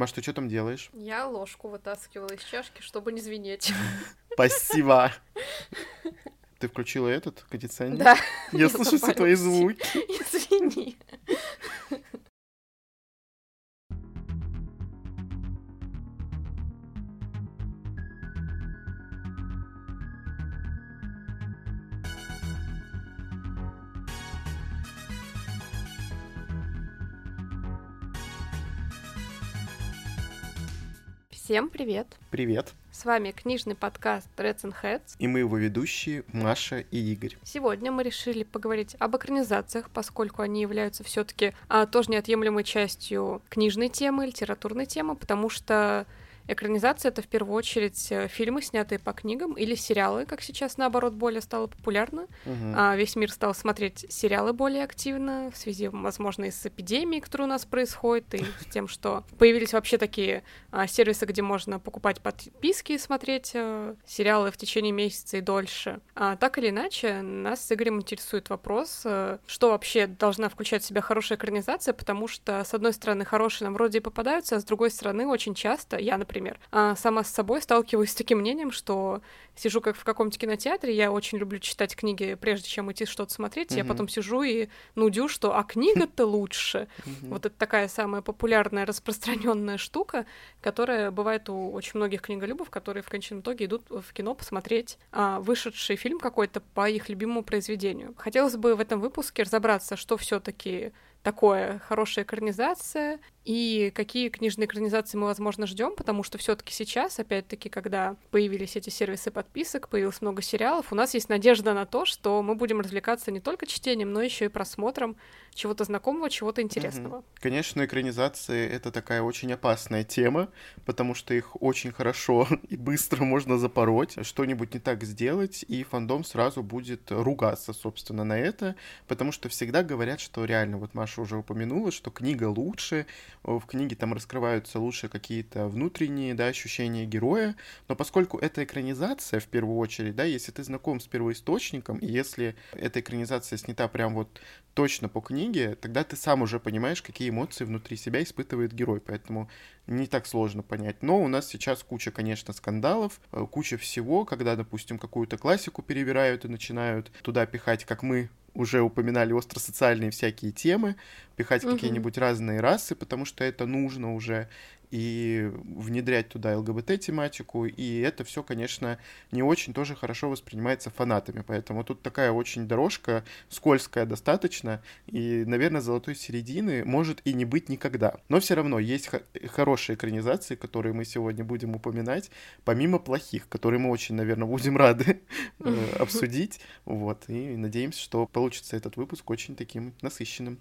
Маш, ты что там делаешь? Я ложку вытаскивала из чашки, чтобы не звенеть. Спасибо. Ты включила этот кондиционер? Да. Я слышу все твои звуки. Извини. Всем привет! Привет. С вами книжный подкаст Reds and Heads. И мы его ведущие Маша и Игорь. Сегодня мы решили поговорить об экранизациях, поскольку они являются все-таки а, тоже неотъемлемой частью книжной темы, литературной темы, потому что Экранизация — это в первую очередь э, фильмы, снятые по книгам, или сериалы, как сейчас, наоборот, более стало популярно. А весь мир стал смотреть сериалы более активно в связи, возможно, и с эпидемией, которая у нас происходит, и с тем, что появились вообще такие а, сервисы, где можно покупать подписки и смотреть э, сериалы в течение месяца и дольше. А, так или иначе, нас с Игорем интересует вопрос, э, что вообще должна включать в себя хорошая экранизация, потому что, с одной стороны, хорошие нам вроде и попадаются, а с другой стороны, очень часто, я, например, а, сама с собой сталкиваюсь с таким мнением, что сижу как в каком-то кинотеатре, я очень люблю читать книги, прежде чем идти что-то смотреть, я Мгм. потом сижу и нудю, что а книга-то лучше. Мгм. Вот это такая самая популярная, распространенная штука, которая бывает у очень многих книголюбов, которые в конечном итоге идут в кино посмотреть а, вышедший фильм какой-то по их любимому произведению. Хотелось бы в этом выпуске разобраться, что все-таки такое хорошая экранизация и какие книжные экранизации мы, возможно, ждем, потому что все-таки сейчас, опять-таки, когда появились эти сервисы подписок, появилось много сериалов, у нас есть надежда на то, что мы будем развлекаться не только чтением, но еще и просмотром чего-то знакомого, чего-то интересного. Конечно, экранизации — это такая очень опасная тема, потому что их очень хорошо и быстро можно запороть, что-нибудь не так сделать, и фандом сразу будет ругаться, собственно, на это, потому что всегда говорят, что реально, вот Маша уже упомянула, что книга лучше, в книге там раскрываются лучше какие-то внутренние, да, ощущения героя, но поскольку это экранизация, в первую очередь, да, если ты знаком с первоисточником, и если эта экранизация снята прям вот точно по книге, тогда ты сам уже понимаешь, какие эмоции внутри себя испытывает герой, поэтому не так сложно понять. Но у нас сейчас куча, конечно, скандалов, э, куча всего, когда, допустим, какую-то классику перебирают и начинают туда пихать, как мы уже упоминали остросоциальные всякие темы, пихать Мгм. какие-нибудь разные расы, потому что это нужно уже, и внедрять туда ЛГБТ-тематику, и это все, конечно, не очень тоже хорошо воспринимается фанатами, поэтому тут такая очень дорожка скользкая достаточно, и, наверное, золотой середины может и не быть никогда. Но все равно есть хо- хорошие экранизации, которые мы сегодня будем упоминать, помимо плохих, которые мы очень, наверное, будем рады э, обсудить, вот, и надеемся, что получится этот выпуск очень таким насыщенным.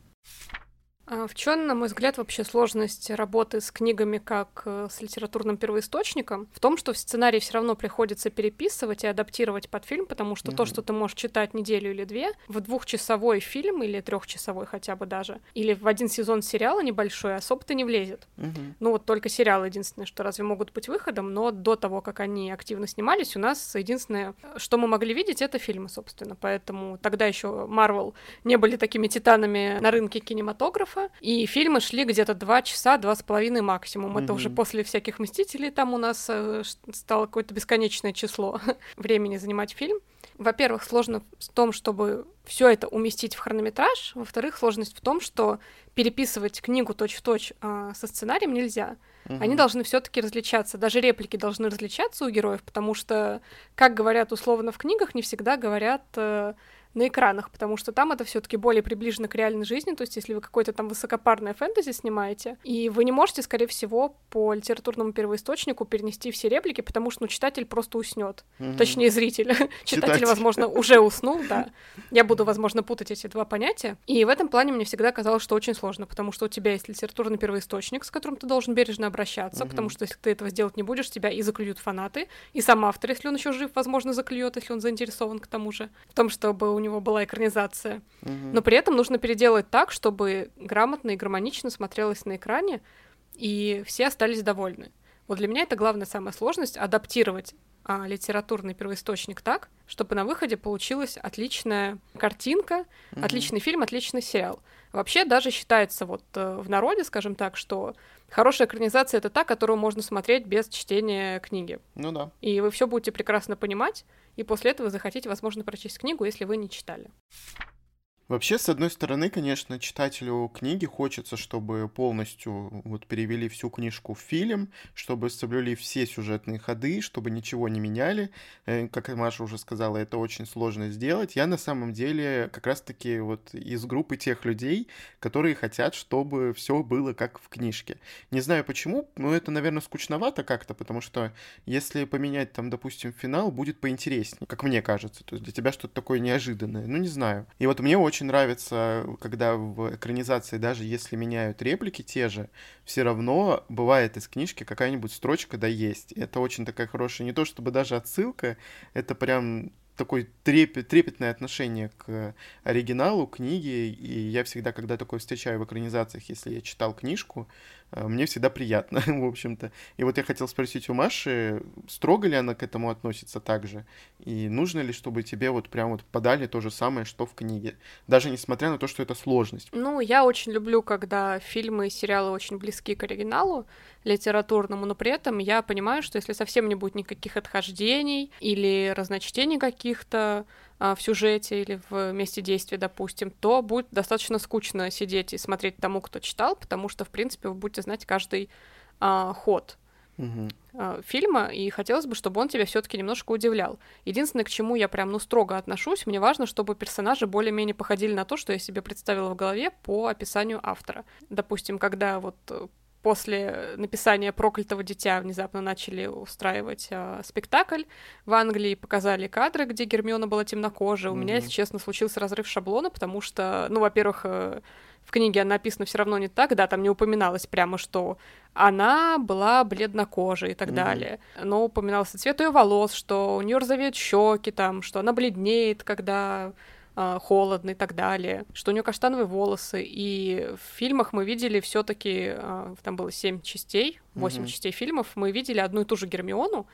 А В чем, на мой взгляд, вообще сложность работы с книгами как э, с литературным первоисточником? В том, что в сценарий все равно приходится переписывать и адаптировать под фильм, потому что то, Мгм. что ты можешь читать неделю или две, в двухчасовой фильм или трехчасовой хотя бы даже, или в один сезон сериала небольшой, особо-то не влезет. Мгм. Ну вот только сериалы единственное, что разве могут быть выходом, но до того, как они активно снимались, у нас единственное, что мы могли видеть, это фильмы, собственно. Поэтому тогда еще Marvel не были такими титанами на рынке кинематографа, и фильмы шли где-то два часа, два с половиной максимум. Это уже после всяких «Мстителей» там у нас э, стало какое-то бесконечное число времени занимать фильм. Во-первых, сложно в том, чтобы все это уместить в хронометраж. Во-вторых, сложность в том, что переписывать книгу точь-в-точь а, со сценарием нельзя. Они Мгм. должны все-таки различаться. Даже реплики должны различаться у героев, потому что, как говорят условно в книгах, не всегда говорят э, на экранах, потому что там это все-таки более приближено к реальной жизни. То есть, если вы какое-то там высокопарное фэнтези снимаете, и вы не можете, скорее всего, по литературному первоисточнику перенести все реплики, потому что ну, читатель просто уснет. Мгм. Точнее, зритель. Читатель, возможно, уже уснул, да. Я буду, возможно, путать эти два понятия. И в этом плане мне всегда казалось, что очень сложно, потому что у тебя есть литературный первоисточник, с которым ты должен бережно обращаться, Мгм. потому что если ты этого сделать не будешь, тебя и заклюют фанаты, и сам автор, если он еще жив, возможно, заклюет, если он заинтересован к тому же, в том, чтобы у него была экранизация. Мгм. Но при этом нужно переделать так, чтобы грамотно и гармонично смотрелось на экране, и все остались довольны. Вот для меня это главная самая сложность — адаптировать а, литературный первоисточник так, чтобы на выходе получилась отличная картинка, Мгм. отличный фильм, отличный сериал. Вообще даже считается вот э, в народе, скажем так, что хорошая экранизация это та, которую можно смотреть без чтения книги. Ну да. И вы все будете прекрасно понимать, и после этого захотите, возможно, прочесть книгу, если вы не читали. Вообще, с одной стороны, конечно, читателю книги хочется, чтобы полностью вот перевели всю книжку в фильм, чтобы соблюли все сюжетные ходы, чтобы ничего не меняли. Э, как Маша уже сказала, это очень сложно сделать. Я на самом деле как раз-таки вот из группы тех людей, которые хотят, чтобы все было как в книжке. Не знаю почему, но это, наверное, скучновато как-то, потому что если поменять там, допустим, финал, будет поинтереснее, как мне кажется. То есть для тебя что-то такое неожиданное. Ну, не знаю. И вот мне очень очень нравится, когда в экранизации, даже если меняют реплики те же, все равно бывает из книжки какая-нибудь строчка да есть. Это очень такая хорошая, не то чтобы даже отсылка, это прям такое трепет, трепетное отношение к оригиналу, книге, и я всегда, когда такое встречаю в экранизациях, если я читал книжку, мне всегда приятно, в общем-то. И вот я хотел спросить у Маши, строго ли она к этому относится так же, и нужно ли, чтобы тебе вот прям вот подали то же самое, что в книге, даже несмотря на то, что это сложность? Ну, я очень люблю, когда фильмы и сериалы очень близки к оригиналу, литературному, но при этом я понимаю, что если совсем не будет никаких отхождений или разночтений каких-то а, в сюжете или в месте действия, допустим, то будет достаточно скучно сидеть и смотреть тому, кто читал, потому что, в принципе, вы будете знать каждый а, ход угу. фильма, и хотелось бы, чтобы он тебя все-таки немножко удивлял. Единственное, к чему я прям, ну, строго отношусь, мне важно, чтобы персонажи более-менее походили на то, что я себе представила в голове по описанию автора. Допустим, когда вот после написания «Проклятого дитя» внезапно начали устраивать э, спектакль в Англии, показали кадры, где Гермиона была темнокожая. Mm-hmm. У меня, если честно, случился разрыв шаблона, потому что, ну, во-первых, э, в книге она написана все равно не так, да, там не упоминалось прямо, что она была бледнокожей и так mm-hmm. далее. Но упоминался цвет ее волос, что у нее розовеют щеки, там, что она бледнеет, когда холодно и так далее, что у нее каштановые волосы, и в фильмах мы видели все таки а, там было семь частей, восемь mm-hmm. частей фильмов, мы видели одну и ту же Гермиону,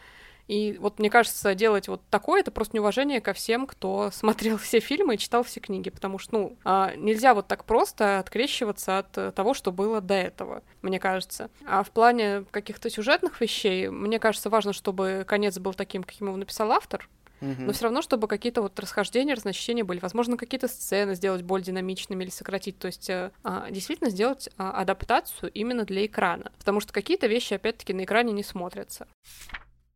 и вот мне кажется, делать вот такое это просто неуважение ко всем, кто смотрел все фильмы и читал все книги, потому что, ну, а, нельзя вот так просто открещиваться от того, что было до этого, мне кажется. А в плане каких-то сюжетных вещей, мне кажется, важно, чтобы конец был таким, каким его написал автор, но все равно, чтобы какие-то вот расхождения, разночтения были. Возможно, какие-то сцены сделать более динамичными или сократить. То есть э, а, действительно сделать а, адаптацию именно для экрана. Потому что какие-то вещи, опять-таки, на экране не смотрятся.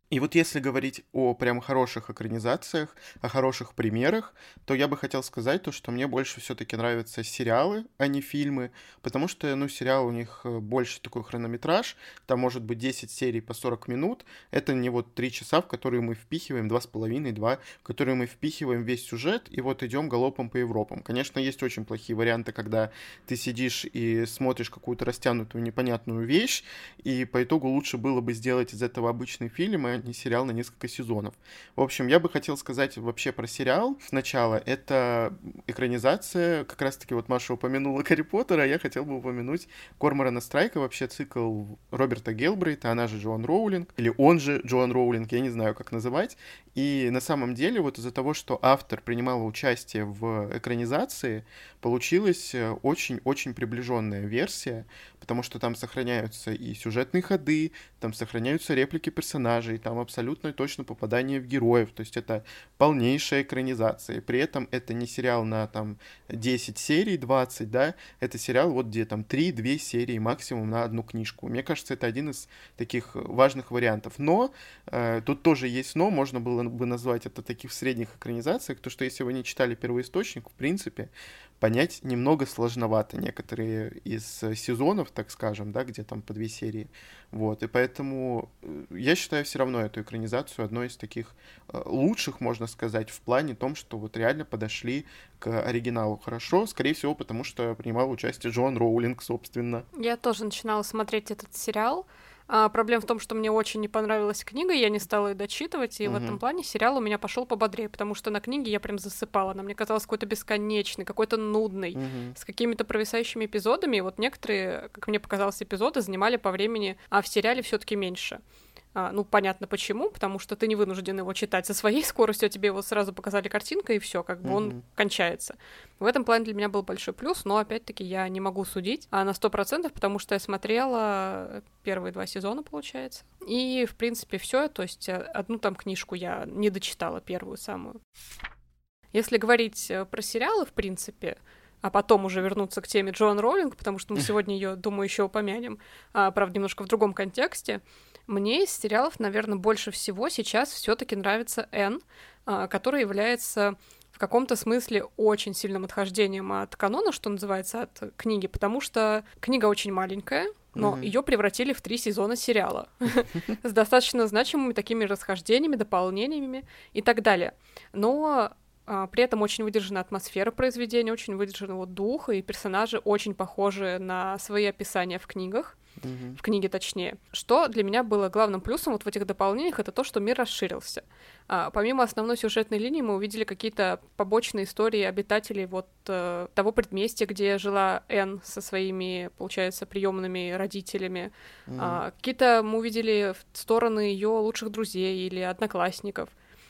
И вот если говорить о прям хороших экранизациях, о хороших примерах, то я бы хотел сказать то, что мне больше все-таки нравятся сериалы, а не фильмы, потому что, ну, сериал у них э, больше такой хронометраж, там может быть 10 серий по 40 минут, это не вот 3 часа, в которые мы впихиваем, 2,5, 2, в которые мы впихиваем весь сюжет и вот идем галопом по Европам. Конечно, есть очень плохие варианты, когда ты сидишь и смотришь какую-то растянутую непонятную вещь, и по итогу лучше было бы сделать из этого обычный фильм, и не сериал на несколько сезонов. В общем, я бы хотел сказать вообще про сериал. Сначала это экранизация, как раз-таки вот Маша упомянула Гарри Поттера, а я хотел бы упомянуть Корморана Страйка, вообще цикл Роберта Гелбрейта, она же Джоан Роулинг, или он же Джоан Роулинг, я не знаю, как называть. И на самом деле вот из-за того, что автор принимал участие в экранизации, получилась очень-очень приближенная версия, потому что там сохраняются и сюжетные ходы, там сохраняются реплики персонажей, там абсолютно точно попадание в героев, то есть это полнейшая экранизация. При этом это не сериал на там 10 серий, 20, да, это сериал вот где там 3-2 серии максимум на одну книжку. Мне кажется, это один из таких важных вариантов. Но э, тут тоже есть но, можно было бы назвать это таких средних экранизациях, то что если вы не читали первоисточник, в принципе, понять немного сложновато некоторые из сезонов, так скажем, да, где там по две серии. Вот, и поэтому э, я считаю все равно эту экранизацию одной из таких э, лучших, можно сказать, в плане том, что вот реально подошли к оригиналу хорошо, скорее всего, потому что принимал участие Джон Роулинг, собственно. Я тоже начинала смотреть этот сериал, а, проблема в том, что мне очень не понравилась книга, я не стала ее дочитывать, и угу. в этом плане сериал у меня пошел пободрее, потому что на книге я прям засыпала. Она мне казалась какой-то бесконечной, какой-то нудной, угу. с какими-то провисающими эпизодами. И вот некоторые, как мне показалось, эпизоды занимали по времени, а в сериале все-таки меньше. А, ну, понятно почему, потому что ты не вынужден его читать со своей скоростью, а тебе его сразу показали картинкой, и все, как бы mm-hmm. он кончается. В этом плане для меня был большой плюс, но опять-таки я не могу судить а на сто процентов, потому что я смотрела первые два сезона, получается. И, в принципе, все. То есть э, одну там книжку я не дочитала, первую самую. Если говорить э, про сериалы, в принципе, а потом уже вернуться к теме Джоан Роллинг, потому что мы сегодня ее, думаю, еще упомянем, а, правда, немножко в другом контексте. Мне из сериалов, наверное, больше всего сейчас все-таки нравится Энн, а, который является в каком-то смысле очень сильным отхождением от канона, что называется, от книги, потому что книга очень маленькая, но mm-hmm. ее превратили в три сезона сериала с достаточно значимыми такими расхождениями, дополнениями и так далее. Но а, при этом очень выдержана атмосфера произведения, очень выдержан его дух, и персонажи очень похожи на свои описания в книгах mm-hmm. в книге точнее. Что для меня было главным плюсом вот в этих дополнениях, это то, что мир расширился. А, помимо основной сюжетной линии мы увидели какие-то побочные истории обитателей вот э, того предместья, где жила Энн со своими, получается, приемными родителями. Mm-hmm. А, какие-то мы увидели стороны ее лучших друзей или одноклассников.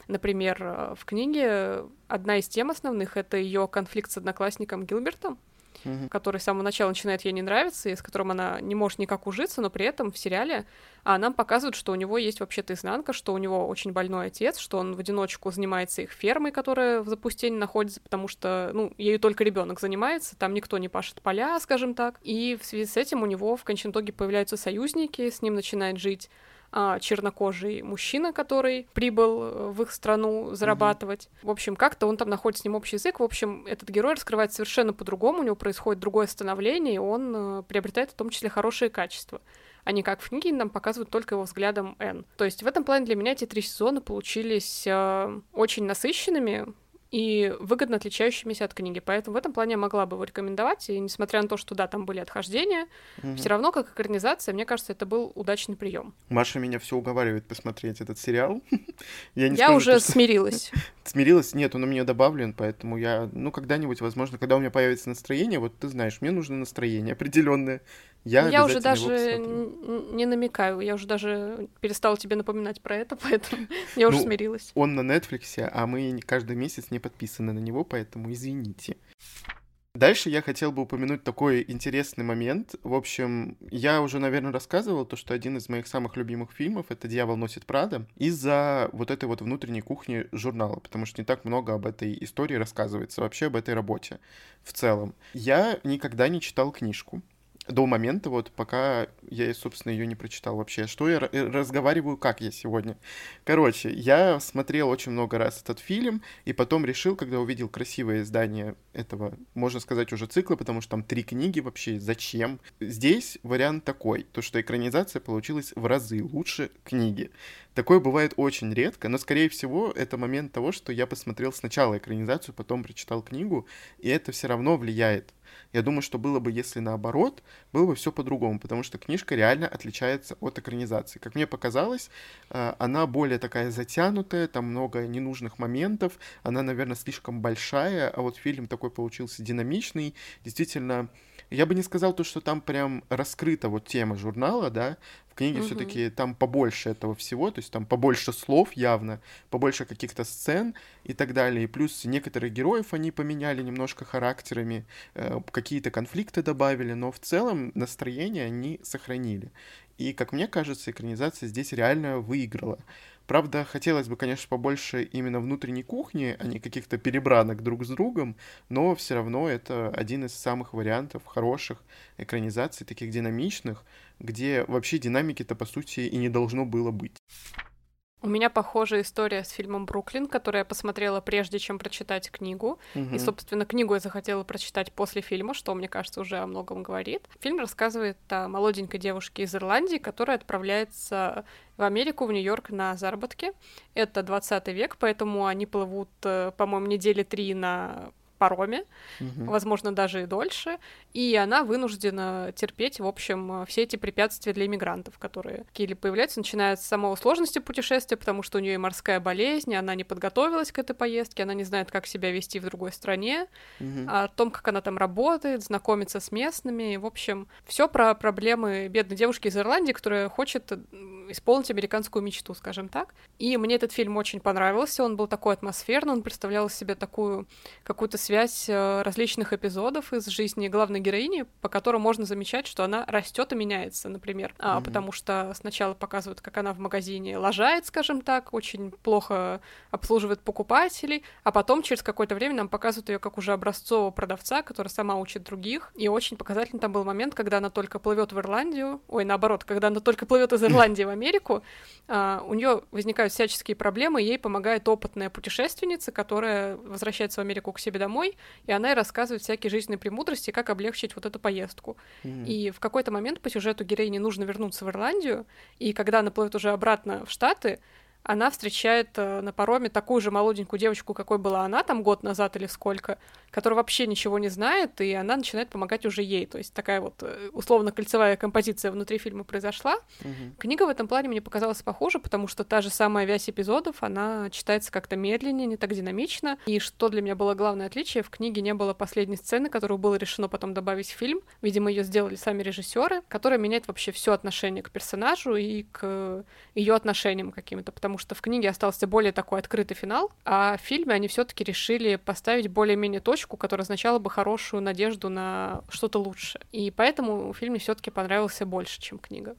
Например, э, в книге одна из тем основных это ее конфликт с одноклассником Гилбертом, mm-hmm. который с самого начала начинает ей не нравиться, и с которым она не может никак ужиться, но при этом в сериале а нам показывают, что у него есть вообще-то изнанка, что у него очень больной отец, что он в одиночку занимается их фермой, которая в запустении находится, потому что, ну, ею только ребенок занимается, там никто не пашет поля, скажем так. И в связи с этим у него в конечном итоге появляются союзники, с ним начинает жить чернокожий мужчина, который прибыл э, в их страну зарабатывать. Mm-hmm. В общем, как-то он там находит с ним общий язык. В общем, этот герой раскрывается совершенно по-другому, у него происходит другое становление, и он э, приобретает в том числе хорошие качества а не как в книге нам показывают только его взглядом Н. То есть в этом плане для меня эти три сезона получились э, очень насыщенными, и выгодно отличающимися от книги. Поэтому в этом плане я могла бы его рекомендовать. И несмотря на то, что да, там были отхождения, угу. все равно, как экранизация, мне кажется, это был удачный прием. Маша меня все уговаривает посмотреть этот сериал. я не я скажу, уже что... смирилась. смирилась? Нет, он у меня добавлен, поэтому я, ну, когда-нибудь, возможно, когда у меня появится настроение, вот ты знаешь, мне нужно настроение определенное. Я, я уже даже не намекаю, я уже даже перестала тебе напоминать про это, поэтому я уже ну, смирилась. Он на Netflix, а мы каждый месяц не подписаны на него, поэтому извините. Дальше я хотел бы упомянуть такой интересный момент. В общем, я уже, наверное, рассказывал то, что один из моих самых любимых фильмов — это «Дьявол носит Прада» из-за вот этой вот внутренней кухни журнала, потому что не так много об этой истории рассказывается, вообще об этой работе в целом. Я никогда не читал книжку, до момента, вот пока я, собственно, ее не прочитал вообще. Что я разговариваю, как я сегодня. Короче, я смотрел очень много раз этот фильм, и потом решил, когда увидел красивое издание этого, можно сказать, уже цикла, потому что там три книги вообще, зачем? Здесь вариант такой, то что экранизация получилась в разы лучше книги. Такое бывает очень редко, но, скорее всего, это момент того, что я посмотрел сначала экранизацию, потом прочитал книгу, и это все равно влияет я думаю, что было бы, если наоборот, было бы все по-другому, потому что книжка реально отличается от экранизации. Как мне показалось, э, она более такая затянутая, там много ненужных моментов, она, наверное, слишком большая, а вот фильм такой получился динамичный, действительно я бы не сказал то, что там прям раскрыта вот тема журнала, да, книге угу. все-таки там побольше этого всего, то есть там побольше слов явно, побольше каких-то сцен и так далее, и плюс некоторых героев они поменяли немножко характерами, э, какие-то конфликты добавили, но в целом настроение они сохранили. И, как мне кажется, экранизация здесь реально выиграла. Правда, хотелось бы, конечно, побольше именно внутренней кухни, а не каких-то перебранок друг с другом, но все равно это один из самых вариантов хороших экранизаций, таких динамичных, где вообще динамики-то, по сути, и не должно было быть. У меня похожая история с фильмом «Бруклин», который я посмотрела прежде, чем прочитать книгу. Угу. И, собственно, книгу я захотела прочитать после фильма, что, мне кажется, уже о многом говорит. Фильм рассказывает о молоденькой девушке из Ирландии, которая отправляется в Америку, в Нью-Йорк на заработки. Это 20 век, поэтому они плывут, э, по-моему, недели три на пароме, угу. возможно, даже и дольше, и она вынуждена терпеть, в общем, все эти препятствия для иммигрантов, которые какие-либо появляются, начиная с самого сложности путешествия, потому что у нее и морская болезнь, она не подготовилась к этой поездке, она не знает, как себя вести в другой стране, угу. о том, как она там работает, знакомиться с местными, в общем, все про проблемы бедной девушки из Ирландии, которая хочет исполнить американскую мечту, скажем так. И мне этот фильм очень понравился, он был такой атмосферный, он представлял из себя такую какую-то связь э, различных эпизодов из жизни главной героини, по которым можно замечать, что она растет и меняется, например, mm-hmm. а, потому что сначала показывают, как она в магазине лажает, скажем так, очень плохо обслуживает покупателей, а потом через какое-то время нам показывают ее как уже образцового продавца, который сама учит других, и очень показательный там был момент, когда она только плывет в Ирландию, ой, наоборот, когда она только плывет из Ирландии в Америку, а, у нее возникают всяческие проблемы, ей помогает опытная путешественница, которая возвращается в Америку к себе домой, и она ей рассказывает всякие жизненные премудрости, как облегчить вот эту поездку. Mm-hmm. И в какой-то момент по сюжету героине нужно вернуться в Ирландию, и когда она плывет уже обратно в Штаты, она встречает э, на пароме такую же молоденькую девочку, какой была она там год назад или сколько, которая вообще ничего не знает, и она начинает помогать уже ей. То есть такая вот э, условно-кольцевая композиция внутри фильма произошла. Угу. Книга в этом плане мне показалась похожа, потому что та же самая вязь эпизодов, она читается как-то медленнее, не так динамично. И что для меня было главное отличие, в книге не было последней сцены, которую было решено потом добавить в фильм. Видимо, ее сделали сами режиссеры, которая меняет вообще все отношение к персонажу и к ее отношениям каким-то, потому что в книге остался более такой открытый финал, а в фильме они все-таки решили поставить более-менее точку, которая означала бы хорошую надежду на что-то лучшее. И поэтому фильм мне все-таки понравился больше, чем книга.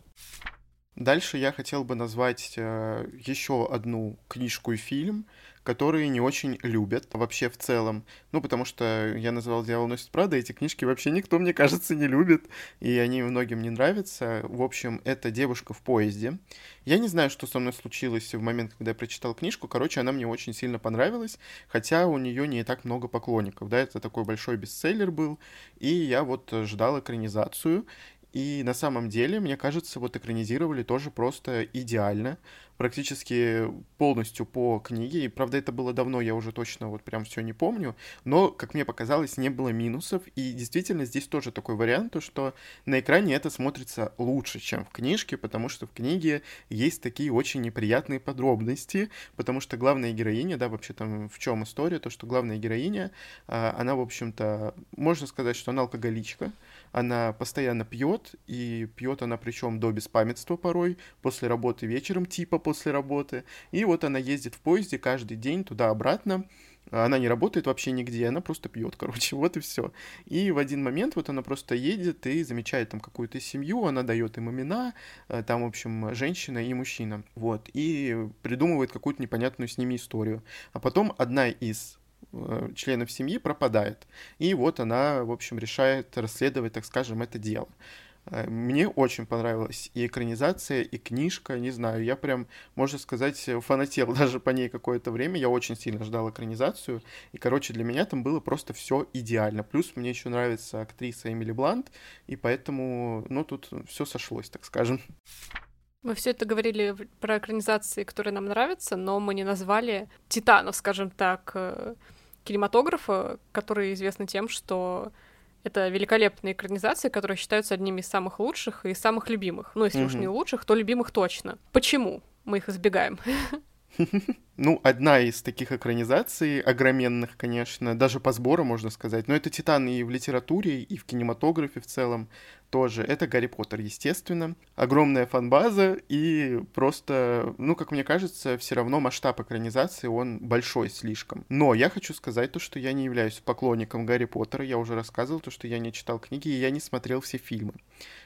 Дальше я хотел бы назвать э, еще одну книжку и фильм, которые не очень любят вообще в целом. Ну, потому что я называл «Дьявол носит Прада», эти книжки вообще никто, мне кажется, не любит, и они многим не нравятся. В общем, это «Девушка в поезде». Я не знаю, что со мной случилось в момент, когда я прочитал книжку. Короче, она мне очень сильно понравилась, хотя у нее не так много поклонников. Да, это такой большой бестселлер был, и я вот ждал экранизацию. И на самом деле, мне кажется, вот экранизировали тоже просто идеально практически полностью по книге. И, правда, это было давно, я уже точно вот прям все не помню. Но, как мне показалось, не было минусов. И действительно, здесь тоже такой вариант, то, что на экране это смотрится лучше, чем в книжке, потому что в книге есть такие очень неприятные подробности, потому что главная героиня, да, вообще там в чем история, то, что главная героиня, а, она, в общем-то, можно сказать, что она алкоголичка, она постоянно пьет, и пьет она причем до беспамятства порой, после работы вечером, типа после работы. И вот она ездит в поезде каждый день туда-обратно. Она не работает вообще нигде, она просто пьет, короче, вот и все. И в один момент вот она просто едет и замечает там какую-то семью, она дает им имена, э, там, в общем, женщина и мужчина, вот, и придумывает какую-то непонятную с ними историю. А потом одна из членов семьи пропадает. И вот она, в общем, решает расследовать, так скажем, это дело. Э, мне очень понравилась и экранизация, и книжка, не знаю, я прям, можно сказать, фанател даже по ней какое-то время, я очень сильно ждал экранизацию, и, короче, для меня там было просто все идеально. Плюс мне еще нравится актриса Эмили Блант, и поэтому, ну, тут все сошлось, так скажем. Мы все это говорили про экранизации, которые нам нравятся, но мы не назвали титанов, скажем так, э, кинематографа, которые известны тем, что это великолепные экранизации, которые считаются одними из самых лучших и самых любимых. Ну, если уж не лучших, то любимых точно. Почему мы их избегаем? Ну, одна из таких экранизаций, огроменных, конечно, даже по сбору, можно сказать, но это «Титан» и в литературе, и в кинематографе в целом тоже. Это Гарри Поттер, естественно. Огромная фанбаза и просто, ну, как мне кажется, все равно масштаб экранизации, он большой слишком. Но я хочу сказать то, что я не являюсь поклонником Гарри Поттера. Я уже рассказывал то, что я не читал книги и я не смотрел все фильмы.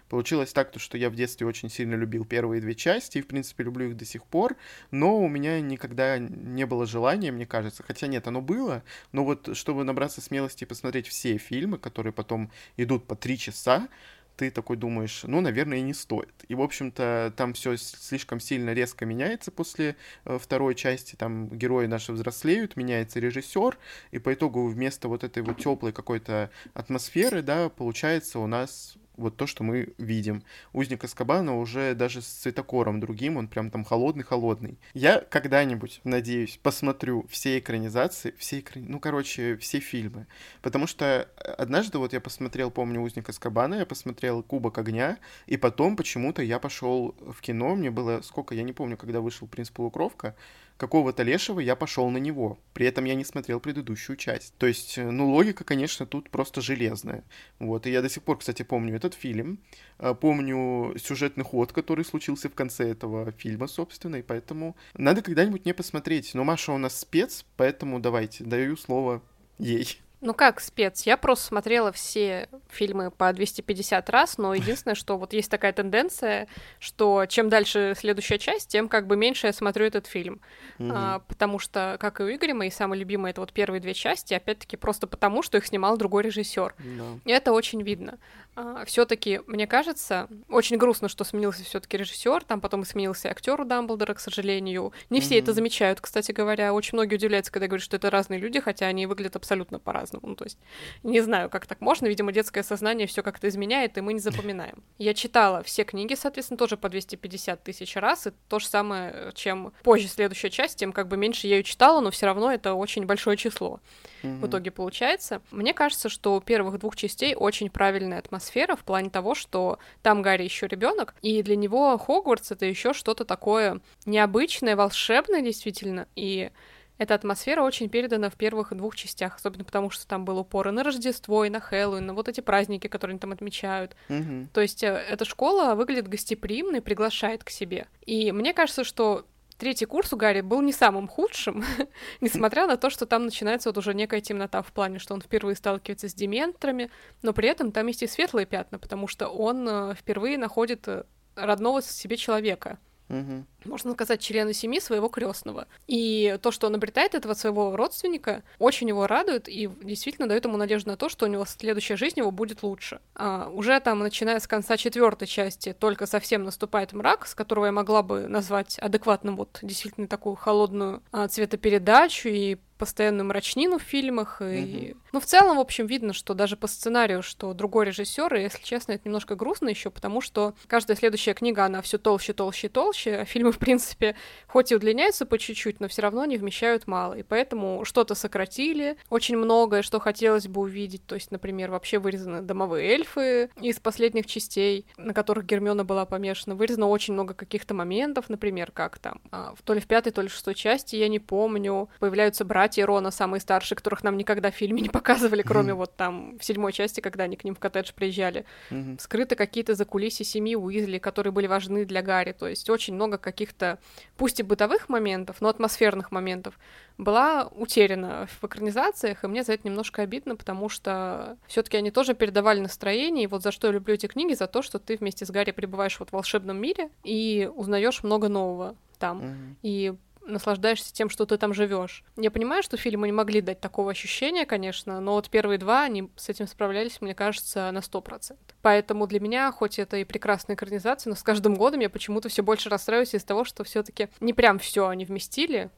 Получилось так, то, что я в детстве очень сильно любил первые две части, и, в принципе, люблю их до сих пор, но у меня никогда не было желания, мне кажется, хотя нет, оно было, но вот чтобы набраться смелости и посмотреть все фильмы, которые потом идут по три часа, ты такой думаешь, ну, наверное, и не стоит. И, в общем-то, там все слишком сильно резко меняется после э, второй части. Там герои наши взрослеют, меняется режиссер, и по итогу вместо вот этой вот теплой какой-то атмосферы, да, получается у нас вот то, что мы видим. Узник Аскабана уже даже с цветокором другим, он прям там холодный-холодный. Я когда-нибудь, надеюсь, посмотрю все экранизации, все экрани... ну, короче, все фильмы. Потому что однажды вот я посмотрел, помню, Узник Аскабана, я посмотрел Кубок огня, и потом почему-то я пошел в кино, мне было сколько, я не помню, когда вышел Принц Полукровка, какого-то лешего я пошел на него. При этом я не смотрел предыдущую часть. То есть, э, ну, логика, конечно, тут просто железная. Вот, и я до сих пор, кстати, помню этот фильм, э, помню сюжетный ход, который случился в конце этого фильма, собственно, и поэтому надо когда-нибудь мне посмотреть. Но Маша у нас спец, поэтому давайте, даю слово ей. Ну как спец? Я просто смотрела все фильмы по 250 раз, но единственное, что вот есть такая тенденция, что чем дальше следующая часть, тем как бы меньше я смотрю этот фильм. Mm-hmm. А, потому что, как и у Игоря, мои самые любимые это вот первые две части, опять-таки просто потому, что их снимал другой режиссер. No. И это очень видно. А, все-таки, мне кажется, очень грустно, что сменился все-таки режиссер, там потом сменился актер у Дамблдора, к сожалению. Не все mm-hmm. это замечают, кстати говоря. Очень многие удивляются, когда говорят, что это разные люди, хотя они выглядят абсолютно по-разному. Ну, то есть, не знаю, как так можно. Видимо, детское сознание все как-то изменяет, и мы не запоминаем. Я читала все книги, соответственно, тоже по 250 тысяч раз, и то же самое, чем позже следующая часть, тем как бы меньше я ее читала, но все равно это очень большое число mm-hmm. в итоге получается. Мне кажется, что у первых двух частей очень правильная атмосфера в плане того, что там Гарри еще ребенок, и для него Хогвартс это еще что-то такое необычное, волшебное действительно, и эта атмосфера очень передана в первых двух частях, особенно потому, что там был упор и на Рождество, и на Хэллоуин, на вот эти праздники, которые они там отмечают. Mm-hmm. То есть э, эта школа выглядит гостеприимно и приглашает к себе. И мне кажется, что третий курс у Гарри был не самым худшим, несмотря на то, что там начинается вот уже некая темнота в плане, что он впервые сталкивается с дементорами, но при этом там есть и светлые пятна, потому что он э, впервые находит э, родного себе человека. Угу можно сказать, члена семьи своего крестного. И то, что он обретает этого своего родственника, очень его радует и действительно дает ему надежду на то, что у него следующая жизнь его будет лучше. А, уже там, начиная с конца четвертой части, только совсем наступает мрак, с которого я могла бы назвать адекватным вот действительно такую холодную а, цветопередачу и постоянную мрачнину в фильмах. И... Ну, в целом, в общем, видно, что даже по сценарию, что другой режиссер, и, если честно, это немножко грустно еще, потому что каждая следующая книга, она все толще, толще толще, а фильмы в принципе, хоть и удлиняются по чуть-чуть, но все равно они вмещают мало. И поэтому что-то сократили, очень многое, что хотелось бы увидеть. То есть, например, вообще вырезаны домовые эльфы из последних частей, на которых Гермиона была помешана. Вырезано очень много каких-то моментов, например, как там, а, в то ли в пятой, то ли в шестой части, я не помню, появляются братья Рона, самые старшие, которых нам никогда в фильме не показывали, кроме mm-hmm. вот там в седьмой части, когда они к ним в коттедж приезжали. Mm-hmm. Скрыты какие-то закулисья семьи Уизли, которые были важны для Гарри. То есть очень много каких-то, пусть и бытовых моментов, но атмосферных моментов, была утеряна в экранизациях, и мне за это немножко обидно, потому что все-таки они тоже передавали настроение, и вот за что я люблю эти книги, за то, что ты вместе с Гарри пребываешь вот в волшебном мире и узнаешь много нового там. Mm-hmm. И наслаждаешься тем, что ты там живешь. Я понимаю, что фильмы не могли дать такого ощущения, конечно, но вот первые два, они с этим справлялись, мне кажется, на сто процентов. Поэтому для меня, хоть это и прекрасная экранизация, но с каждым годом я почему-то все больше расстраиваюсь из-за того, что все-таки не прям все они вместили,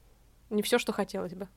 не все, что хотелось бы.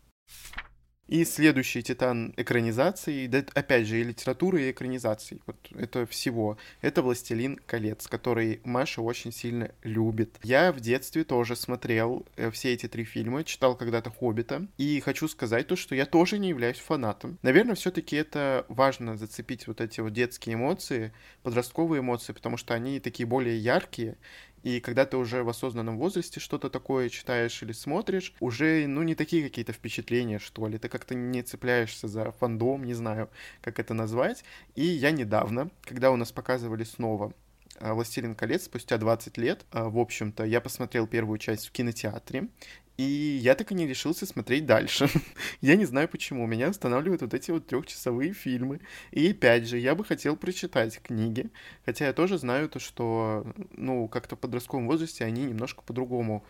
И следующий титан экранизации, да, опять же, и литературы, и экранизации, вот это всего. Это «Властелин колец», который Маша очень сильно любит. Я в детстве тоже смотрел э, все эти три фильма, читал когда-то «Хоббита», и хочу сказать то, что я тоже не являюсь фанатом. Наверное, все таки это важно зацепить вот эти вот детские эмоции, подростковые эмоции, потому что они такие более яркие, и когда ты уже в осознанном возрасте что-то такое читаешь или смотришь, уже, ну, не такие какие-то впечатления, что ли. Ты как-то не цепляешься за фандом, не знаю, как это назвать. И я недавно, когда у нас показывали снова э, «Властелин колец» спустя 20 лет. Э, в общем-то, я посмотрел первую часть в кинотеатре, и я так и не решился смотреть дальше. я не знаю почему. Меня останавливают вот эти вот трехчасовые фильмы. И опять же, я бы хотел прочитать книги. Хотя я тоже знаю то, что, ну, как-то в подростковом возрасте они немножко по-другому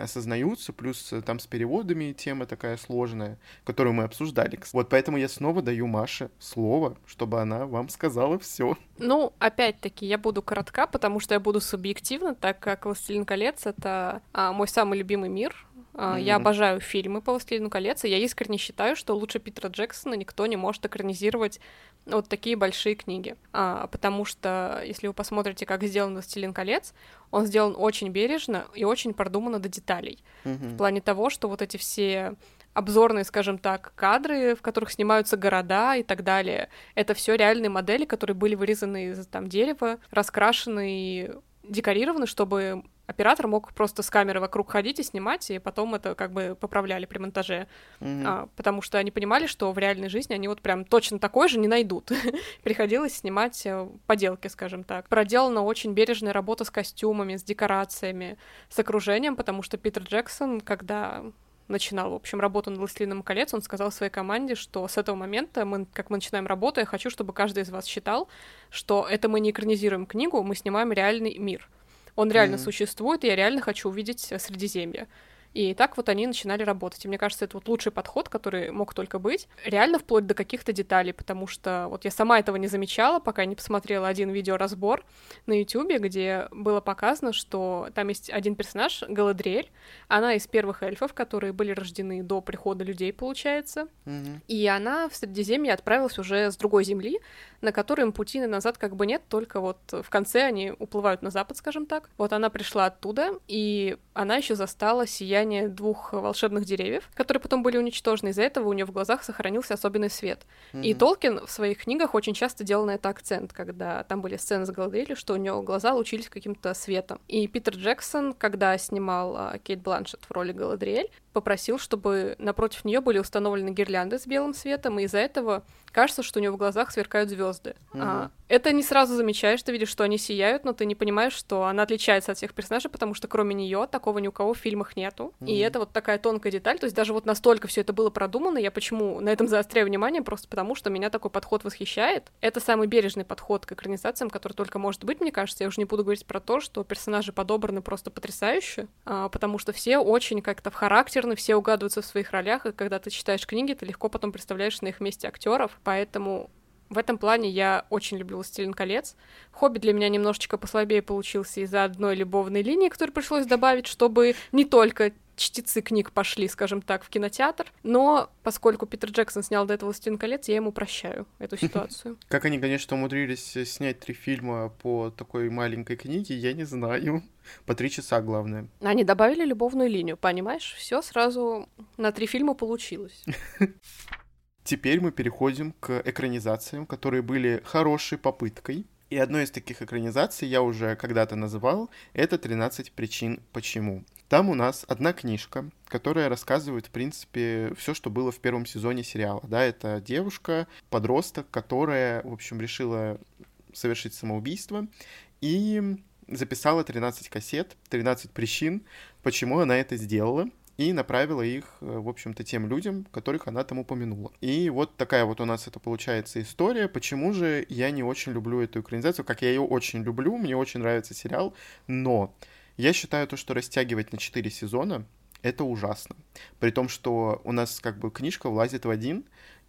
осознаются, плюс там с переводами тема такая сложная, которую мы обсуждали. Вот поэтому я снова даю Маше слово, чтобы она вам сказала все. Ну, опять-таки, я буду коротка, потому что я буду субъективна, так как «Властелин колец» — это а, мой самый любимый мир, Mm-hmm. Я обожаю фильмы по «Властелину колец», и я искренне считаю, что лучше Питера Джексона никто не может экранизировать вот такие большие книги. А, потому что, если вы посмотрите, как сделан «Властелин колец», он сделан очень бережно и очень продуманно до деталей. Mm-hmm. В плане того, что вот эти все обзорные, скажем так, кадры, в которых снимаются города и так далее. Это все реальные модели, которые были вырезаны из там дерева, раскрашены и декорированы, чтобы оператор мог просто с камеры вокруг ходить и снимать, и потом это как бы поправляли при монтаже. Mm-hmm. А, потому что они понимали, что в реальной жизни они вот прям точно такой же не найдут. Приходилось снимать э, поделки, скажем так. Проделана очень бережная работа с костюмами, с декорациями, с окружением, потому что Питер Джексон, когда начинал, в общем, работу над «Властелином колец», он сказал своей команде, что с этого момента, мы, как мы начинаем работу, я хочу, чтобы каждый из вас считал, что это мы не экранизируем книгу, мы снимаем реальный мир. Он реально mm-hmm. существует, и я реально хочу увидеть э, Средиземье. И так вот они начинали работать. И мне кажется, это вот лучший подход, который мог только быть. Реально вплоть до каких-то деталей, потому что вот я сама этого не замечала, пока не посмотрела один видеоразбор на YouTube, где было показано, что там есть один персонаж, Галадриэль. Она из первых эльфов, которые были рождены до прихода людей, получается. Mm-hmm. И она в Средиземье отправилась уже с другой земли, на которой им пути назад как бы нет, только вот в конце они уплывают на запад, скажем так. Вот она пришла оттуда, и она еще застала сияние двух волшебных деревьев, которые потом были уничтожены. Из-за этого у нее в глазах сохранился особенный свет. Mm-hmm. И Толкин в своих книгах очень часто делал на это акцент, когда там были сцены с Галадриэлью, что у нее глаза лучились каким-то светом. И Питер Джексон, когда снимал а, Кейт Бланшет в роли Галадриэль, попросил, чтобы напротив нее были установлены гирлянды с белым светом, и из-за этого кажется, что у нее в глазах сверкают звезды. Mm-hmm. А, это не сразу замечаешь, ты видишь, что они сияют, но ты не понимаешь, что она отличается от всех персонажей, потому что кроме нее такого ни у кого в фильмах нету. Mm-hmm. И это вот такая тонкая деталь. То есть даже вот настолько все это было продумано, я почему на этом заостряю внимание, просто потому что меня такой подход восхищает. Это самый бережный подход к экранизациям, который только может быть, мне кажется. Я уже не буду говорить про то, что персонажи подобраны просто потрясающе, а, потому что все очень как-то в характерны, все угадываются в своих ролях, и когда ты читаешь книги, ты легко потом представляешь на их месте актеров, поэтому в этом плане я очень люблю «Властелин колец». «Хобби» для меня немножечко послабее получился из-за одной любовной линии, которую пришлось добавить, чтобы не только чтецы книг пошли, скажем так, в кинотеатр. Но поскольку Питер Джексон снял до этого «Властелин колец», я ему прощаю эту ситуацию. Как они, конечно, умудрились снять три фильма по такой маленькой книге, я не знаю. По три часа, главное. Они добавили любовную линию, понимаешь? Все сразу на три фильма получилось. Теперь мы переходим к экранизациям, которые были хорошей попыткой. И одной из таких экранизаций я уже когда-то называл, это «13 причин почему». Там у нас одна книжка, которая рассказывает, в принципе, все, что было в первом сезоне сериала. Да, это девушка, подросток, которая, в общем, решила совершить самоубийство и записала 13 кассет, 13 причин, почему она это сделала и направила их, э, в общем-то, тем людям, которых она там упомянула. И вот такая вот у нас это получается история. Почему же я не очень люблю эту экранизацию? Как я ее очень люблю, мне очень нравится сериал, но я считаю то, что растягивать на 4 сезона это ужасно. При том, что у нас как бы книжка влазит в один,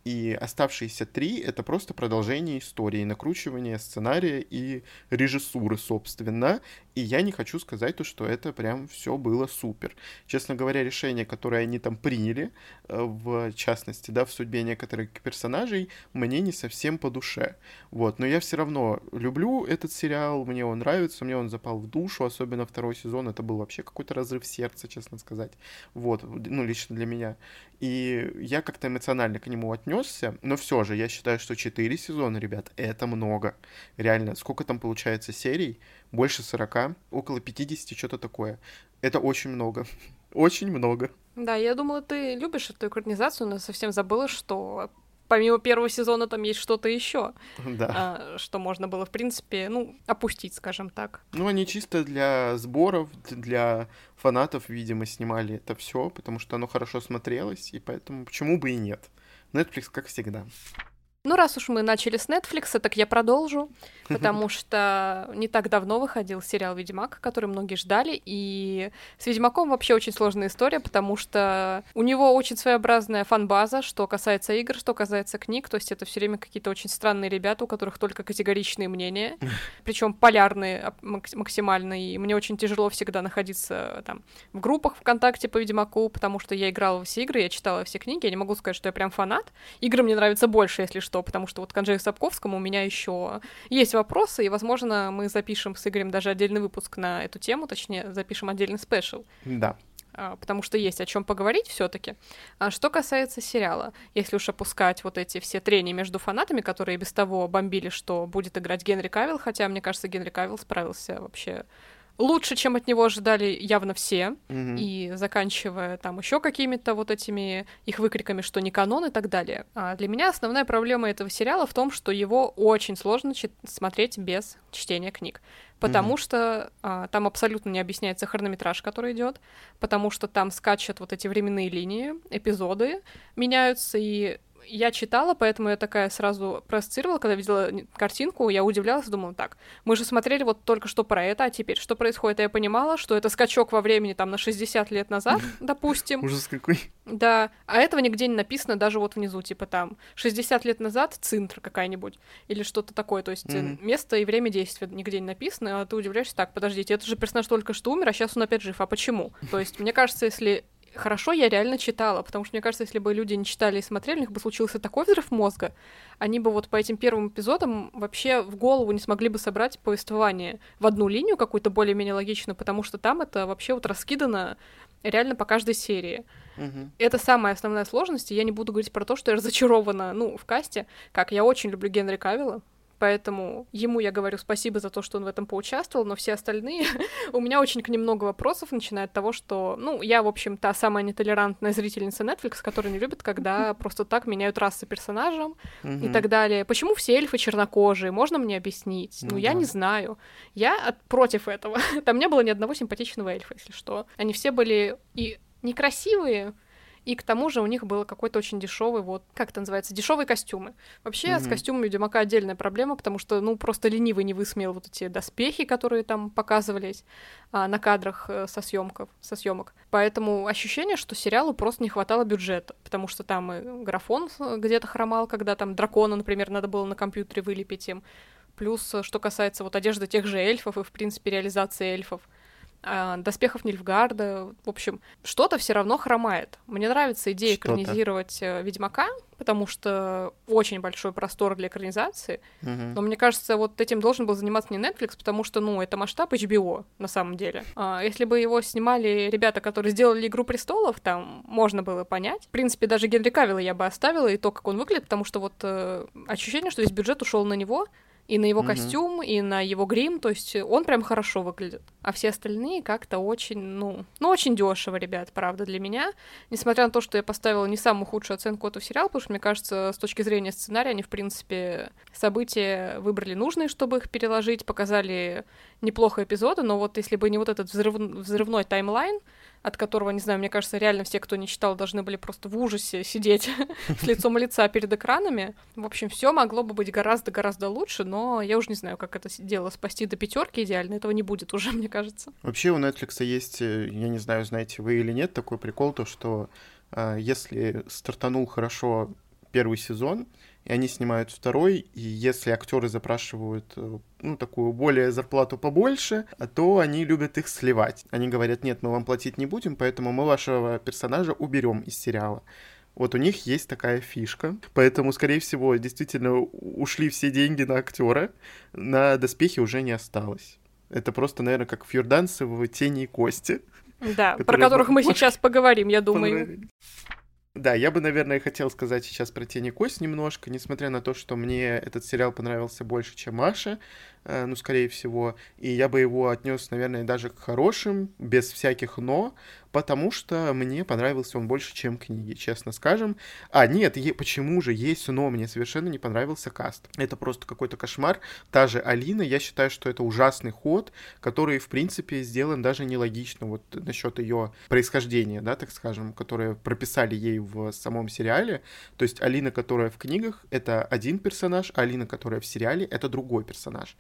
и оставшиеся три — это просто продолжение истории, накручивание сценария и режиссуры, собственно. И я не хочу сказать то, что это прям все было супер. Честно говоря, решение, которое они там приняли, э, в частности, да, в судьбе некоторых персонажей, мне не совсем по душе. Вот, но я все равно люблю этот сериал, мне он нравится, мне он запал в душу, особенно второй сезон, это был вообще какой-то разрыв сердца, честно сказать. Вот, ну, лично для меня. И я как-то эмоционально к нему отнесся, но все же я считаю, что 4 сезона, ребят, это много. Реально, сколько там получается серий? Больше 40, около 50, что-то такое. Это очень много. Очень много. Да, я думала, ты любишь эту экранизацию, но совсем забыла, что помимо первого сезона там есть что-то еще, да. а, что можно было, в принципе, ну, опустить, скажем так. Ну, они чисто для сборов, для фанатов, видимо, снимали это все, потому что оно хорошо смотрелось, и поэтому почему бы и нет. Netflix, как всегда. Ну, раз уж мы начали с Netflix, так я продолжу, потому что не так давно выходил сериал «Ведьмак», который многие ждали, и с «Ведьмаком» вообще очень сложная история, потому что у него очень своеобразная фан-база, что касается игр, что касается книг, то есть это все время какие-то очень странные ребята, у которых только категоричные мнения, причем полярные максимально, и мне очень тяжело всегда находиться там в группах ВКонтакте по «Ведьмаку», потому что я играла во все игры, я читала все книги, я не могу сказать, что я прям фанат, игры мне нравятся больше, если что, что, потому что вот к Анжею Сапковскому у меня еще есть вопросы, и, возможно, мы запишем с Игорем даже отдельный выпуск на эту тему, точнее, запишем отдельный спешл. Да а, потому что есть о чем поговорить все-таки. А что касается сериала, если уж опускать вот эти все трения между фанатами, которые без того бомбили, что будет играть Генри Кавилл, хотя, мне кажется, Генри Кавилл справился вообще лучше, чем от него ожидали явно все, Мгм. и заканчивая там еще какими-то вот этими их выкриками, что не канон и так далее. А для меня основная проблема этого сериала в том, что его очень сложно чит- смотреть без чтения книг. Потому Мгм. что а, там абсолютно не объясняется хронометраж, который идет, потому что там скачут вот эти временные линии, эпизоды меняются, и я читала, поэтому я такая сразу проассоциировала, когда видела картинку, я удивлялась, думала, так, мы же смотрели вот только что про это, а теперь что происходит? А я понимала, что это скачок во времени там на 60 лет назад, допустим, Ужас какой. да, а этого нигде не написано, даже вот внизу, типа там 60 лет назад Цинтр какая-нибудь или что-то такое, то есть Мгм. место и время действия нигде не написано, а ты удивляешься, так, подождите, это же персонаж только что умер, а сейчас он опять жив, а почему? То есть мне кажется, если хорошо я реально читала, потому что мне кажется, если бы люди не читали и смотрели, у них бы случился такой взрыв мозга, они бы вот по этим первым эпизодам вообще в голову не смогли бы собрать повествование в одну линию какую-то более-менее логичную, потому что там это вообще вот раскидано реально по каждой серии. Мгм. Это самая основная сложность, и я не буду говорить про то, что я разочарована, ну, в касте. Как, я очень люблю Генри Кавилла, поэтому ему я говорю спасибо за то, что он в этом поучаствовал, но все остальные, у меня очень к ним много вопросов, начиная от того, что, ну, я, в общем, та самая нетолерантная зрительница Netflix, которая не любит, когда просто так меняют расы персонажам и так далее. Почему все эльфы чернокожие? Можно мне объяснить? Ну, Ну я не знаю. Я от- против этого. Там не было ни одного симпатичного эльфа, если что. Они все были и некрасивые, и к тому же у них было какой-то очень дешевый, вот, как это называется, дешевые костюмы. Вообще с Мгм. костюмами Ведьмака отдельная проблема, потому что, ну, просто ленивый не высмеял вот эти доспехи, которые там показывались а, на кадрах э, со съемков, со съемок. Поэтому ощущение, что сериалу просто не хватало бюджета, потому что там и графон э, где-то хромал, когда там дракона, например, надо было на компьютере вылепить им. Плюс, э, что касается вот одежды тех же эльфов и, в принципе, реализации эльфов, доспехов Нильфгарда, в общем, что-то все равно хромает. Мне нравится идея Что-то. экранизировать э, Ведьмака, потому что очень большой простор для экранизации, Мгм. но мне кажется, вот этим должен был заниматься не Netflix, потому что, ну, это масштаб HBO, на самом деле. А, если бы его снимали ребята, которые сделали «Игру престолов», там можно было понять. В принципе, даже Генри Кавилла я бы оставила, и то, как он выглядит, потому что вот э, ощущение, что весь бюджет ушел на него, и на его Мгм. костюм, и на его грим, то есть он прям хорошо выглядит. А все остальные как-то очень, ну, ну, очень дешево, ребят, правда, для меня. Несмотря на то, что я поставила не самую худшую оценку этому сериалу, потому что, мне кажется, с точки зрения сценария, они, в принципе, события выбрали нужные, чтобы их переложить, показали неплохо эпизоды, но вот если бы не вот этот взрыв... взрывной таймлайн, от которого, не знаю, мне кажется, реально все, кто не читал, должны были просто в ужасе сидеть с лицом лица перед экранами. В общем, все могло бы быть гораздо-гораздо лучше, но я уже не знаю, как это дело спасти до пятерки идеально. Этого не будет уже, мне кажется. Вообще у Netflix есть, э, я не знаю, знаете вы или нет, такой прикол, то что а, если стартанул хорошо первый сезон, и они снимают второй, и если актеры запрашивают э, ну, такую более зарплату побольше, то они любят их сливать. Они говорят, нет, мы вам платить не будем, поэтому мы вашего персонажа уберем из сериала. Вот у них есть такая фишка, поэтому, скорее всего, действительно ушли все деньги на актера, на доспехи уже не осталось. Это просто, наверное, как фьюрданцы в тени и кости. Да, про которых мы сейчас поговорим, я думаю. Да, я бы, наверное, хотел сказать сейчас про «Тень и кость» немножко, несмотря на то, что мне этот сериал понравился больше, чем Маше, э, ну, скорее всего, и я бы его отнес, наверное, даже к хорошим, без всяких «но», потому что мне понравился он больше, чем книги, честно скажем. А, нет, е- почему же есть «но», мне совершенно не понравился каст. Это просто какой-то кошмар. Та же Алина, я считаю, что это ужасный ход, который, в принципе, сделан даже нелогично, вот насчет ее происхождения, да, так скажем, которое прописали ей в самом сериале. То есть Алина, которая в книгах, это один персонаж, а Алина, которая в сериале, это другой персонаж.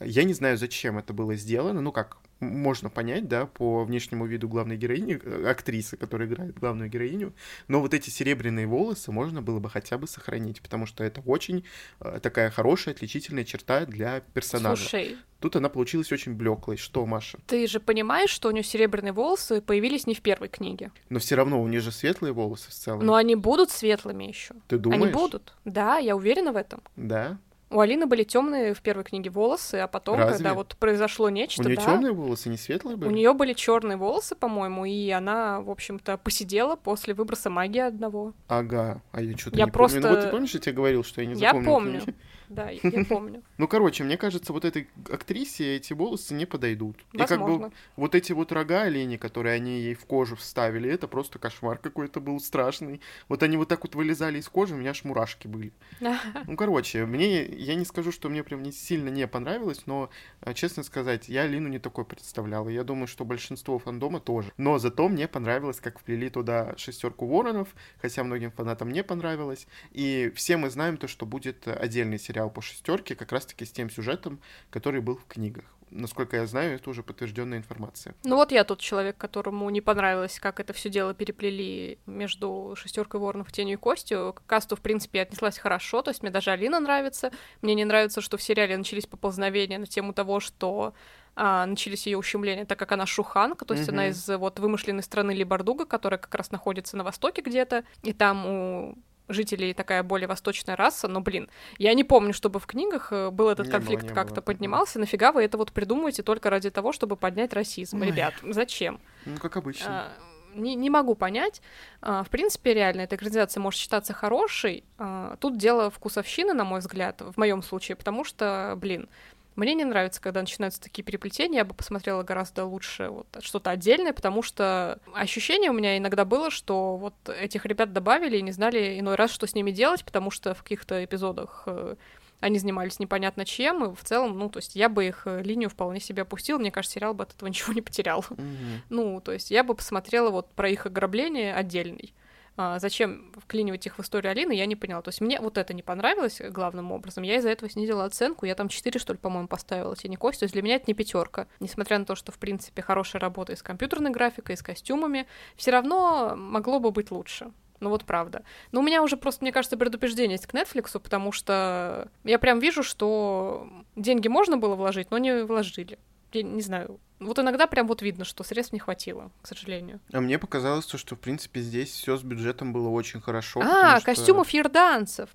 Я не знаю, зачем это было сделано, ну как, можно понять, да, по внешнему виду главной героини, э, актрисы, которая играет главную героиню, но вот эти серебряные волосы можно было бы хотя бы сохранить, потому что это очень э, такая хорошая отличительная черта для персонажа. Слушай, Тут она получилась очень блеклой. Что, Маша? ты же понимаешь, что у нее серебряные волосы появились не в первой книге. Но все равно у нее же светлые волосы в целом. Но они будут светлыми еще. Ты думаешь? Они будут. Да, я уверена в этом. Да. У Алины были темные в первой книге волосы, а потом, Разве? когда вот произошло У нечто, нее да, темные волосы, не светлые были? у нее были черные волосы, по-моему, и она, в общем-то, посидела после выброса магии одного. Ага, а я что-то Я не просто- помню. Ну вот ты помнишь, я тебе говорил, что я не Я запомнил помню. книги? Да, я помню. Ну, короче, мне кажется, вот этой актрисе эти волосы не подойдут. Возможно. И как бы вот эти вот рога олени, которые они ей в кожу вставили, это просто кошмар какой-то был страшный. Вот они вот так вот вылезали из кожи, у меня аж мурашки были. Ну, короче, мне, я не скажу, что мне прям не сильно не понравилось, но, а, честно сказать, я Лину не такой представлял. Я думаю, что большинство фандома тоже. Но зато мне понравилось, как вплели туда шестерку воронов, хотя многим фанатам не понравилось. И все мы знаем то, что будет отдельный сериал по шестерке, как раз-таки с тем сюжетом, который был в книгах насколько я знаю, это уже подтвержденная информация. Ну вот я тот человек, которому не понравилось, как это все дело переплели между шестеркой воронов, тенью и костью. К касту, в принципе, отнеслась хорошо, то есть мне даже Алина нравится. Мне не нравится, что в сериале начались поползновения на тему того, что а, начались ее ущемления, так как она шуханка, то есть mm-hmm. она из вот вымышленной страны Либардуга, которая как раз находится на востоке где-то, и там у жителей такая более восточная раса, но, блин, я не помню, чтобы в книгах э, был этот не конфликт как-то поднимался. Нафига вы это вот придумываете только ради того, чтобы поднять расизм? Ой. Ребят, зачем? Ну, как обычно. А, не, не могу понять. А, в принципе, реально, эта экранизация может считаться хорошей. А, тут дело вкусовщины, на мой взгляд, в моем случае, потому что, блин, мне не нравится, когда начинаются такие переплетения, я бы посмотрела гораздо лучше вот что-то отдельное, потому что ощущение у меня иногда было, что вот этих ребят добавили и не знали иной раз, что с ними делать, потому что в каких-то эпизодах э, они занимались непонятно чем, и в целом, ну, то есть я бы их э, линию вполне себе опустила, мне кажется, сериал бы от этого ничего не потерял. Mm-hmm. Ну, то есть я бы посмотрела вот про их ограбление отдельный зачем вклинивать их в историю Алины, я не поняла. То есть мне вот это не понравилось главным образом. Я из-за этого снизила оценку. Я там 4, что ли, по-моему, поставила тени кость. То есть для меня это не пятерка. Несмотря на то, что, в принципе, хорошая работа и с компьютерной графикой, и с костюмами, все равно могло бы быть лучше. Ну вот правда. Но у меня уже просто, мне кажется, предупреждение есть к Netflix, потому что я прям вижу, что деньги можно было вложить, но не вложили я не знаю, вот иногда прям вот видно, что средств не хватило, к сожалению. А мне показалось, что, в принципе, здесь все с бюджетом было очень хорошо. А, что... костюмов.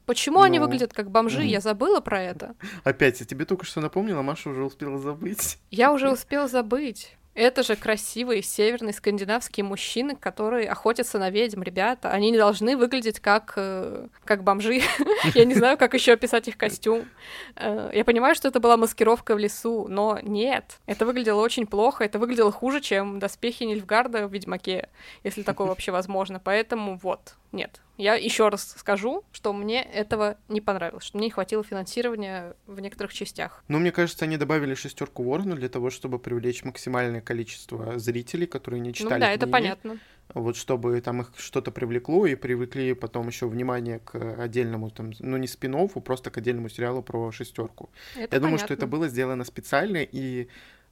Почему ну... они выглядят как бомжи? Я забыла про это. Опять, я тебе только что напомнила, Маша уже успела забыть. Я уже успела забыть. Это же красивые северные скандинавские мужчины, которые охотятся на ведьм, ребята. Они не должны выглядеть как, э, как бомжи. Я не знаю, как еще описать их костюм. Э, я понимаю, что это была маскировка в лесу, но нет. Это выглядело очень плохо. Это выглядело хуже, чем доспехи Нильфгарда в Ведьмаке, если такое вообще возможно. Поэтому вот, нет. Я еще раз скажу, что мне этого не понравилось, что мне не хватило финансирования в некоторых частях. Ну, мне кажется, они добавили шестерку Ворона для того, чтобы привлечь максимальное количество зрителей, которые не читали. Ну да, книги. это понятно. Вот чтобы там их что-то привлекло и привлекли потом еще внимание к отдельному, там, ну не спин просто к отдельному сериалу про шестерку. Я понятно. думаю, что это было сделано специально и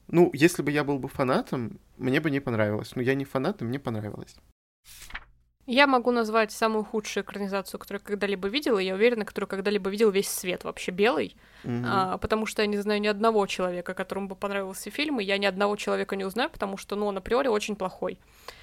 ну, если бы я был бы фанатом, мне бы не понравилось. Но я не фанат, и мне понравилось. Я могу назвать самую худшую экранизацию, которую я когда-либо видела, и я уверена, которую когда-либо видел весь свет вообще белый, mm-hmm. а, потому что я не знаю ни одного человека, которому бы понравился фильм, и я ни одного человека не узнаю, потому что, ну, он априори очень плохой.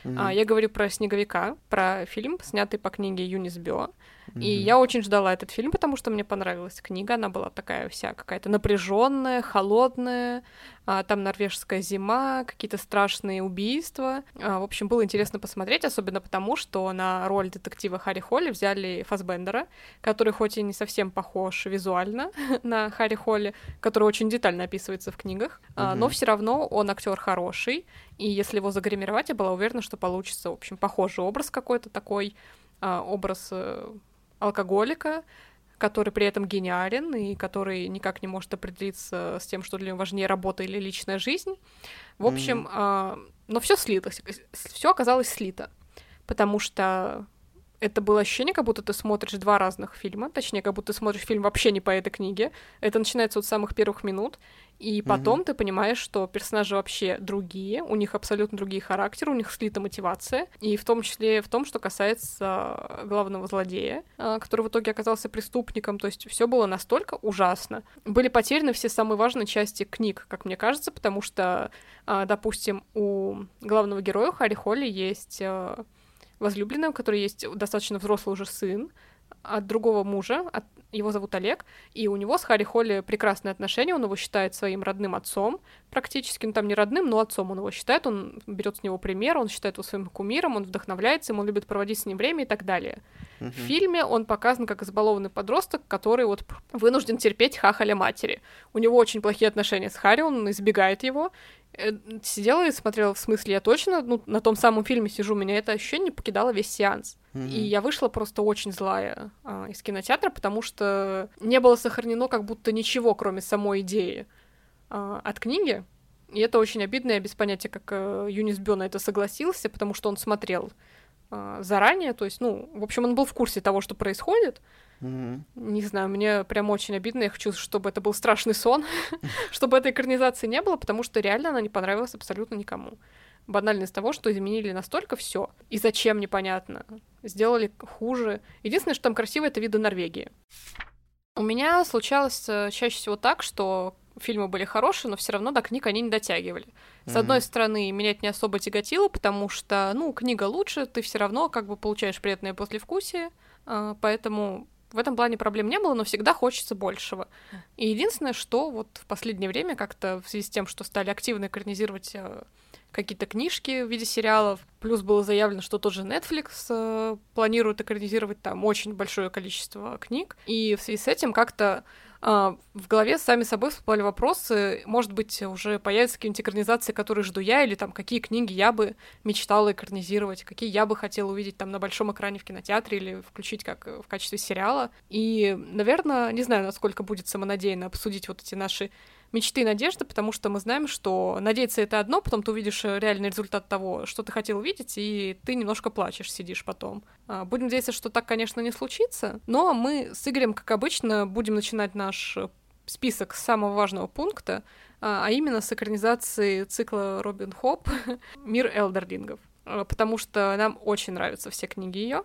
Mm-hmm. А, я говорю про «Снеговика», про фильм, снятый по книге Юнис Бё, mm-hmm. и я очень ждала этот фильм, потому что мне понравилась книга, она была такая вся какая-то напряженная, холодная, а, там норвежская зима, какие-то страшные убийства. А, в общем, было интересно посмотреть, особенно потому, что на роль детектива Харри Холли взяли Фасбендера, который хоть и не совсем похож визуально на Харри Холли, который очень детально описывается в книгах, mm-hmm. но все равно он актер хороший, и если его загримировать, я была уверена, что получится, в общем, похожий образ какой-то такой, а, образ э, алкоголика, который при этом гениален и который никак не может определиться с тем, что для него важнее работа или личная жизнь. В общем, mm-hmm. э, но все слилось, все оказалось слито, потому что это было ощущение, как будто ты смотришь два разных фильма, точнее, как будто ты смотришь фильм вообще не по этой книге. Это начинается от самых первых минут, и потом mm-hmm. ты понимаешь, что персонажи вообще другие, у них абсолютно другие характеры, у них слита мотивация, и в том числе в том, что касается главного злодея, а, который в итоге оказался преступником, то есть все было настолько ужасно. Были потеряны все самые важные части книг, как мне кажется, потому что, а, допустим, у главного героя Харри Холли есть возлюбленная, у которой есть достаточно взрослый уже сын, от другого мужа, от его зовут Олег, и у него с Харри Холли прекрасные отношения, он его считает своим родным отцом, практически, ну там не родным, но отцом он его считает, он берет с него пример, он считает его своим кумиром, он вдохновляется им, он любит проводить с ним время и так далее. Uh-huh. В фильме он показан как избалованный подросток, который вот вынужден терпеть хахаля матери. У него очень плохие отношения с Харри, он избегает его, сидела и смотрела, в смысле, я точно ну, на том самом фильме сижу, меня это ощущение покидало весь сеанс. Mm-hmm. И я вышла просто очень злая а, из кинотеатра, потому что не было сохранено как будто ничего, кроме самой идеи а, от книги. И это очень обидно, я без понятия, как а, Юнис Бё на это согласился, потому что он смотрел а, заранее, то есть, ну, в общем, он был в курсе того, что происходит, Не знаю, мне прям очень обидно. Я хочу, чтобы это был страшный сон, чтобы этой экранизации не было, потому что реально она не понравилась абсолютно никому. Банальность того, что изменили настолько все. И зачем, непонятно. Сделали хуже. Единственное, что там красиво, это виды Норвегии. У меня случалось э, чаще всего так, что фильмы были хорошие, но все равно до книг они не дотягивали. С mm-hmm. одной стороны, меня это не особо тяготило, потому что, ну, книга лучше, ты все равно как бы получаешь приятное послевкусие, а, поэтому в этом плане проблем не было, но всегда хочется большего. И единственное, что вот в последнее время как-то в связи с тем, что стали активно экранизировать э, какие-то книжки в виде сериалов, плюс было заявлено, что тот же Netflix э, планирует экранизировать там очень большое количество книг, и в связи с этим как-то в голове сами собой всплыли вопросы, может быть, уже появятся какие-нибудь экранизации, которые жду я, или там какие книги я бы мечтала экранизировать, какие я бы хотела увидеть там на большом экране в кинотеатре или включить как в качестве сериала. И, наверное, не знаю, насколько будет самонадеянно обсудить вот эти наши мечты и надежды, потому что мы знаем, что надеяться это одно, потом ты увидишь э, реальный результат того, что ты хотел увидеть, и ты немножко плачешь, сидишь потом. А, будем надеяться, что так, конечно, не случится, но мы с Игорем, как обычно, будем начинать наш э, список самого важного пункта, а, а именно с экранизации цикла Робин Хоп. «Мир Элдерлингов», а, потому что нам очень нравятся все книги ее,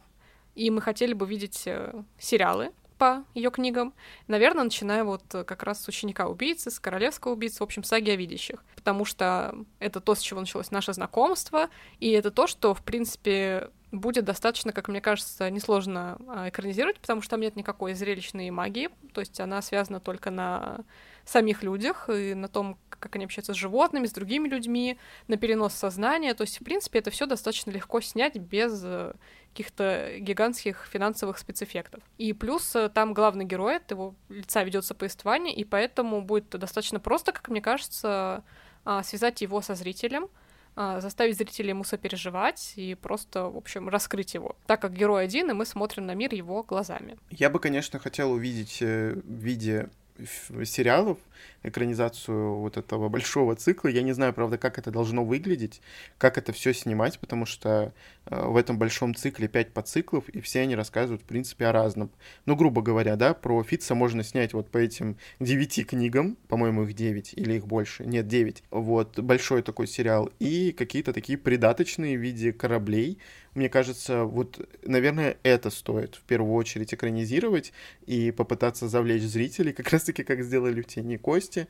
и мы хотели бы видеть э, сериалы по ее книгам. Наверное, начиная вот как раз с ученика убийцы, с королевского убийцы, в общем, саги о видящих. Потому что это то, с чего началось наше знакомство, и это то, что, в принципе, будет достаточно, как мне кажется, несложно а, экранизировать, потому что там нет никакой зрелищной магии, то есть она связана только на самих людях и на том, как они общаются с животными, с другими людьми, на перенос сознания. То есть, в принципе, это все достаточно легко снять без э, каких-то гигантских финансовых спецэффектов. И плюс э, там главный герой, от его лица ведется повествование, и поэтому будет достаточно просто, как мне кажется, а, связать его со зрителем, а, заставить зрителей ему сопереживать и просто, в общем, раскрыть его. Так как герой один, и мы смотрим на мир его глазами. Я бы, конечно, хотел увидеть э, в виде сериалов, экранизацию вот этого большого цикла. Я не знаю, правда, как это должно выглядеть, как это все снимать, потому что э, в этом большом цикле пять подциклов, и все они рассказывают, в принципе, о разном. Ну, грубо говоря, да, про Фитца можно снять вот по этим девяти книгам, по-моему, их девять или их больше, нет, девять. Вот, большой такой сериал, и какие-то такие придаточные в виде кораблей, мне кажется, вот, наверное, это стоит в первую очередь экранизировать и попытаться завлечь зрителей, как раз-таки, как сделали в «Тени кости»,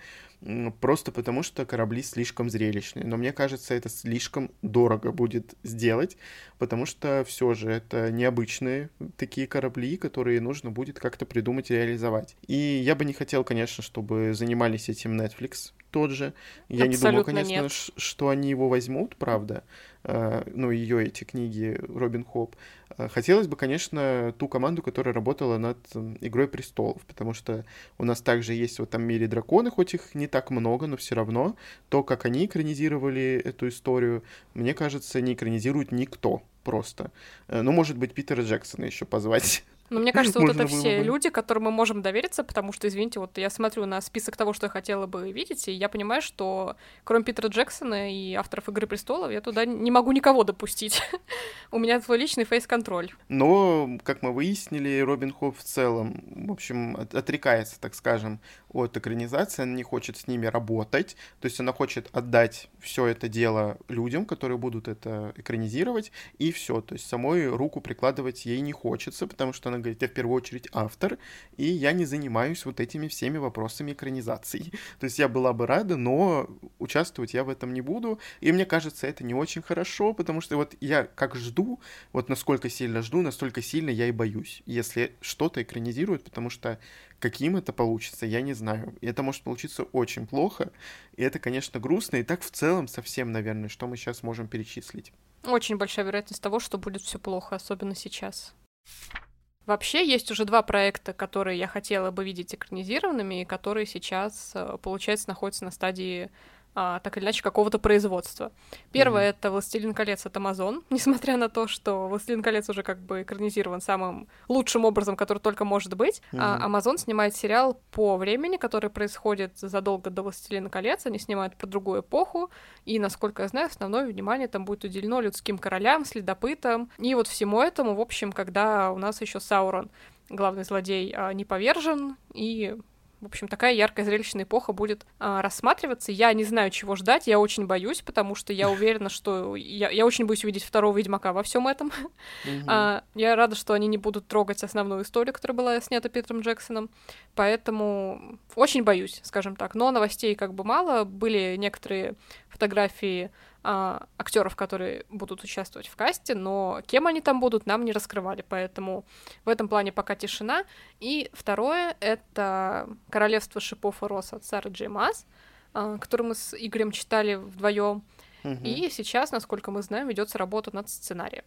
просто потому что корабли слишком зрелищные. Но мне кажется, это слишком дорого будет сделать, потому что все же это необычные такие корабли, которые нужно будет как-то придумать и реализовать. И я бы не хотел, конечно, чтобы занимались этим Netflix, тот же. Я Абсолютно не думаю, конечно, нет. что они его возьмут, правда. Э, ну, ее эти книги Робин Хоп. Э, хотелось бы, конечно, ту команду, которая работала над Игрой престолов, потому что у нас также есть в этом мире драконы, хоть их не так много, но все равно то, как они экранизировали эту историю, мне кажется, не экранизирует никто просто. Э, ну, может быть, Питера Джексона еще позвать но мне кажется, вот это все люди, которым мы можем довериться, потому что, извините, вот я смотрю на список того, что я хотела бы видеть, и я понимаю, что кроме Питера Джексона и авторов «Игры престолов», я туда не могу никого допустить. У меня свой личный фейс-контроль. Но, как мы выяснили, Робин Хоп в целом, в общем, отрекается, так скажем, от экранизации, она не хочет с ними работать, то есть она хочет отдать все это дело людям, которые будут это экранизировать, и все, то есть самой руку прикладывать ей не хочется, потому что она она говорит, я в первую очередь автор, и я не занимаюсь вот этими всеми вопросами экранизации. То есть я была бы рада, но участвовать я в этом не буду, и мне кажется, это не очень хорошо, потому что вот я как жду, вот насколько сильно жду, настолько сильно я и боюсь, если что-то экранизируют, потому что каким это получится, я не знаю. Это может получиться очень плохо, и это, конечно, грустно, и так в целом совсем, наверное, что мы сейчас можем перечислить. Очень большая вероятность того, что будет все плохо, особенно сейчас. Вообще есть уже два проекта, которые я хотела бы видеть экранизированными, и которые сейчас, э, получается, находятся на стадии а, так или иначе, какого-то производства. Первое mm-hmm. это «Властелин колец» от Amazon, несмотря на то, что «Властелин колец» уже как бы экранизирован самым лучшим образом, который только может быть. Mm-hmm. А Amazon снимает сериал по времени, который происходит задолго до «Властелина колец», они снимают про другую эпоху, и, насколько я знаю, основное внимание там будет уделено людским королям, следопытам, и вот всему этому, в общем, когда у нас еще Саурон главный злодей а, не повержен, и в общем, такая яркая зрелищная эпоха будет а, рассматриваться. Я не знаю, чего ждать, я очень боюсь, потому что я уверена, что я, я очень боюсь увидеть второго Ведьмака во всем этом. Mm-hmm. а, я рада, что они не будут трогать основную историю, которая была снята Питером Джексоном, поэтому очень боюсь, скажем так. Но новостей как бы мало, были некоторые фотографии а, актеров, которые будут участвовать в касте, но кем они там будут, нам не раскрывали, поэтому в этом плане пока тишина. И второе — это «Королевство шипов и роз» от Сары Джей Мас, а, который мы с Игорем читали вдвоем. Угу. И сейчас, насколько мы знаем, ведется работа над сценарием.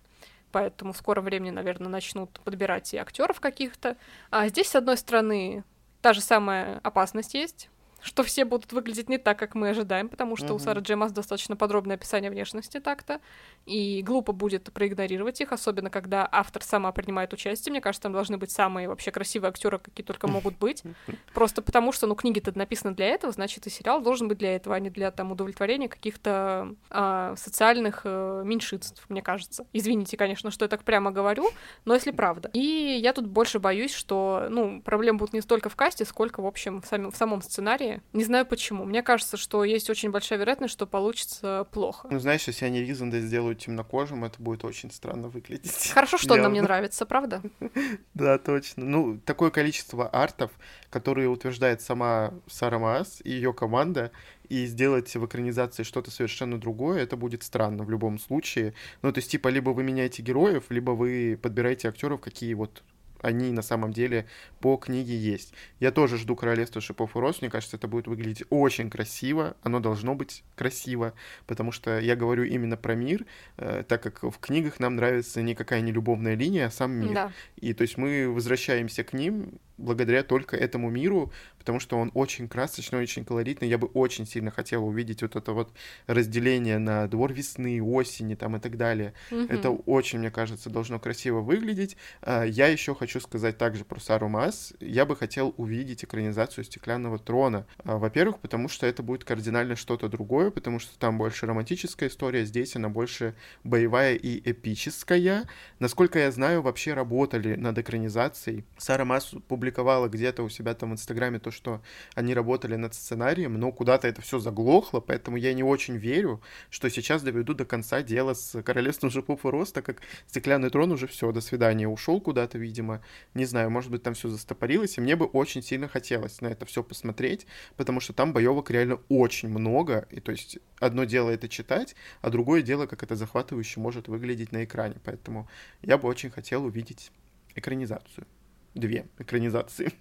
Поэтому в скором времени, наверное, начнут подбирать и актеров каких-то. А здесь, с одной стороны, та же самая опасность есть, что все будут выглядеть не так, как мы ожидаем, потому что uh-huh. у Сары Джемас достаточно подробное описание внешности так-то, и глупо будет проигнорировать их, особенно когда автор сама принимает участие. Мне кажется, там должны быть самые вообще красивые актеры, какие только могут быть. Просто потому что, ну, книги-то написаны для этого, значит, и сериал должен быть для этого, а не для там удовлетворения каких-то а, социальных а, меньшинств, мне кажется. Извините, конечно, что я так прямо говорю, но если правда. И я тут больше боюсь, что, ну, проблем будут не столько в касте, сколько, в общем, в, самом, в самом сценарии, не знаю почему. Мне кажется, что есть очень большая вероятность, что получится плохо. Ну, знаешь, если они Ризанда сделают темнокожим, это будет очень странно выглядеть. Хорошо, что он нам не нравится, правда? Да, точно. Ну, такое количество артов, которые утверждает сама Сара Маас и ее команда, и сделать в экранизации что-то совершенно другое, это будет странно в любом случае. Ну, то есть, типа, либо вы меняете героев, либо вы подбираете актеров, какие вот они на самом деле по книге есть. Я тоже жду Королевства шипов и роз. Мне кажется, это будет выглядеть очень красиво. Оно должно быть красиво, потому что я говорю именно про мир, э, так как в книгах нам нравится никакая не любовная линия, а сам мир. Да. И то есть мы возвращаемся к ним благодаря только этому миру, потому что он очень красочный, очень колоритный. Я бы очень сильно хотела увидеть вот это вот разделение на двор весны, осени там и так далее. Mm-hmm. Это очень, мне кажется, должно красиво выглядеть. А, я еще хочу сказать также про Сару Мас. Я бы хотел увидеть экранизацию «Стеклянного трона». А, во-первых, потому что это будет кардинально что-то другое, потому что там больше романтическая история, здесь она больше боевая и эпическая. Насколько я знаю, вообще работали над экранизацией. Сара Мас публиковала где-то у себя там в Инстаграме то, что они работали над сценарием, но куда-то это все заглохло, поэтому я не очень верю, что сейчас доведу до конца дело с Королевством Жипов и Рост, как Стеклянный Трон уже все, до свидания, ушел куда-то, видимо, не знаю, может быть, там все застопорилось, и мне бы очень сильно хотелось на это все посмотреть, потому что там боевок реально очень много, и то есть одно дело это читать, а другое дело, как это захватывающе может выглядеть на экране, поэтому я бы очень хотел увидеть экранизацию две экранизации.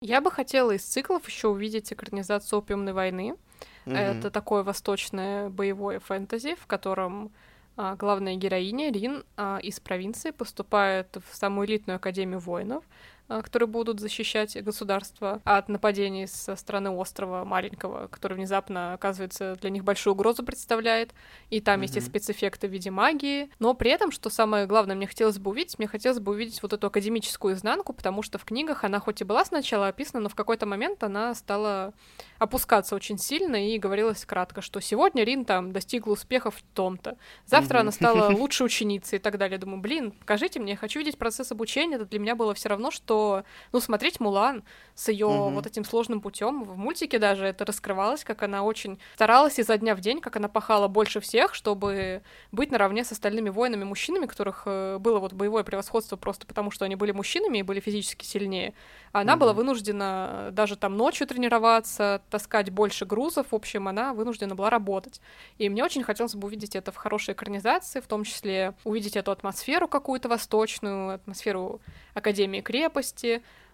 Я бы хотела из циклов еще увидеть экранизацию «Опиумной войны». Mm-hmm. Это такое восточное боевое фэнтези, в котором а, главная героиня Рин а, из провинции поступает в самую элитную академию воинов, которые будут защищать государство от нападений со стороны острова маленького, который внезапно, оказывается, для них большую угрозу представляет. И там mm-hmm. есть и спецэффекты в виде магии. Но при этом, что самое главное, мне хотелось бы увидеть, мне хотелось бы увидеть вот эту академическую изнанку, потому что в книгах она хоть и была сначала описана, но в какой-то момент она стала опускаться очень сильно и говорилось кратко, что сегодня Рин там достигла успехов в том-то, завтра mm-hmm. она стала лучшей ученицей и так далее. Думаю, блин, покажите мне, я хочу видеть процесс обучения, это для меня было все равно, что что, ну, смотреть Мулан с ее угу. вот этим сложным путем в мультике даже это раскрывалось, как она очень старалась изо дня в день, как она пахала больше всех, чтобы быть наравне с остальными воинами-мужчинами, которых э, было вот боевое превосходство просто потому, что они были мужчинами и были физически сильнее. Она угу. была вынуждена даже там ночью тренироваться, таскать больше грузов, в общем, она вынуждена была работать. И мне очень хотелось бы увидеть это в хорошей экранизации, в том числе увидеть эту атмосферу какую-то восточную, атмосферу Академии крепости,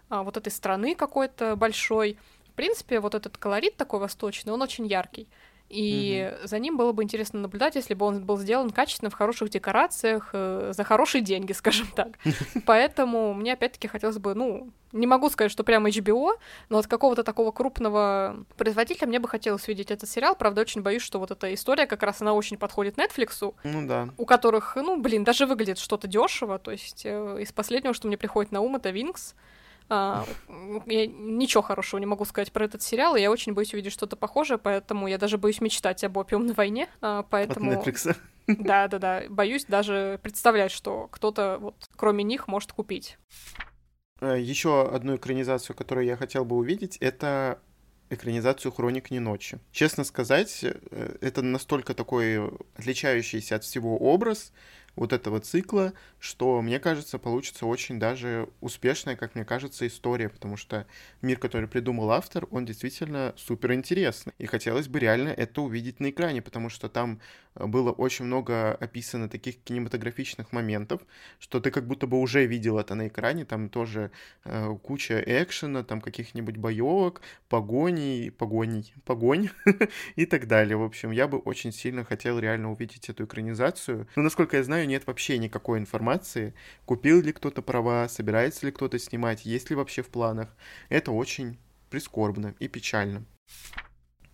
а, вот этой страны какой-то большой. В принципе, вот этот колорит такой восточный, он очень яркий. И угу. за ним было бы интересно наблюдать, если бы он был сделан качественно, в хороших декорациях, э, за хорошие деньги, скажем так. Поэтому мне опять-таки хотелось бы, ну, не могу сказать, что прямо HBO, но от какого-то такого крупного производителя мне бы хотелось видеть этот сериал. Правда, очень боюсь, что вот эта история как раз она очень подходит Netflix, ну да. у которых, ну, блин, даже выглядит что-то дешево. То есть э, из последнего, что мне приходит на ум, это Винкс. А, я ничего хорошего не могу сказать про этот сериал, и я очень боюсь увидеть что-то похожее, поэтому я даже боюсь мечтать об опиумной войне, а, поэтому... От Netflix. Да, да, да. Боюсь даже представлять, что кто-то вот кроме них может купить. Э, Еще одну экранизацию, которую я хотел бы увидеть, это экранизацию «Хроник не ночи». Честно сказать, э, это настолько такой отличающийся от всего образ, вот этого цикла, что, мне кажется, получится очень даже успешная, как мне кажется, история, потому что мир, который придумал автор, он действительно супер интересный. И хотелось бы реально это увидеть на экране, потому что там э, было очень много описано таких кинематографичных моментов, что ты как будто бы уже видел это на экране, там тоже э, куча экшена, там каких-нибудь боевок, погоней, погоней, погонь и так далее. В общем, я бы очень сильно хотел реально увидеть эту экранизацию. Но, насколько я знаю, нет вообще никакой информации, купил ли кто-то права, собирается ли кто-то снимать, есть ли вообще в планах. Это очень прискорбно и печально.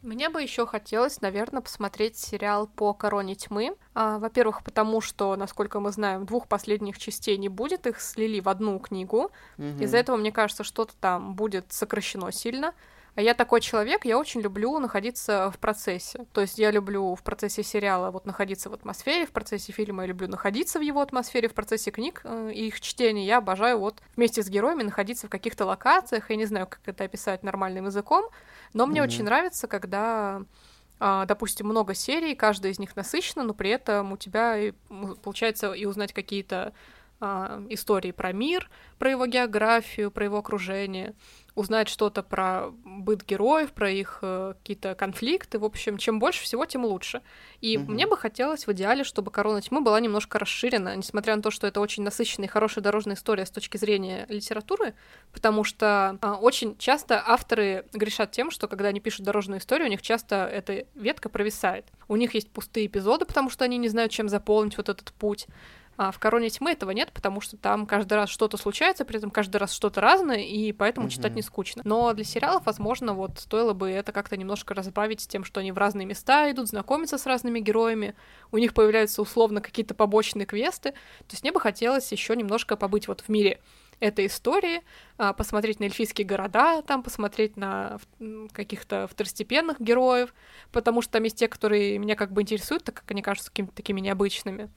Мне бы еще хотелось, наверное, посмотреть сериал по Короне тьмы. А, во-первых, потому что, насколько мы знаем, двух последних частей не будет, их слили в одну книгу. Угу. Из-за этого, мне кажется, что-то там будет сокращено сильно. А я такой человек, я очень люблю находиться в процессе. То есть я люблю в процессе сериала вот находиться в атмосфере, в процессе фильма я люблю находиться в его атмосфере, в процессе книг э, и их чтения я обожаю вот вместе с героями находиться в каких-то локациях. Я не знаю, как это описать нормальным языком, но мне mm-hmm. очень нравится, когда а, допустим, много серий, каждая из них насыщена, но при этом у тебя получается и узнать какие-то а, истории про мир, про его географию, про его окружение узнать что-то про быт героев, про их э, какие-то конфликты. В общем, чем больше всего, тем лучше. И угу. мне бы хотелось в идеале, чтобы «Корона тьмы» была немножко расширена, несмотря на то, что это очень насыщенная и хорошая дорожная история с точки зрения литературы, потому что э, очень часто авторы грешат тем, что когда они пишут дорожную историю, у них часто эта ветка провисает. У них есть пустые эпизоды, потому что они не знают, чем заполнить вот этот путь. А в «Короне тьмы» этого нет, потому что там каждый раз что-то случается, при этом каждый раз что-то разное, и поэтому mm-hmm. читать не скучно. Но для сериалов, возможно, вот стоило бы это как-то немножко разбавить с тем, что они в разные места идут, знакомятся с разными героями, у них появляются условно какие-то побочные квесты. То есть мне бы хотелось еще немножко побыть вот в мире этой истории, а, посмотреть на эльфийские города, там посмотреть на каких-то второстепенных героев, потому что там есть те, которые меня как бы интересуют, так как они кажутся какими-то такими необычными.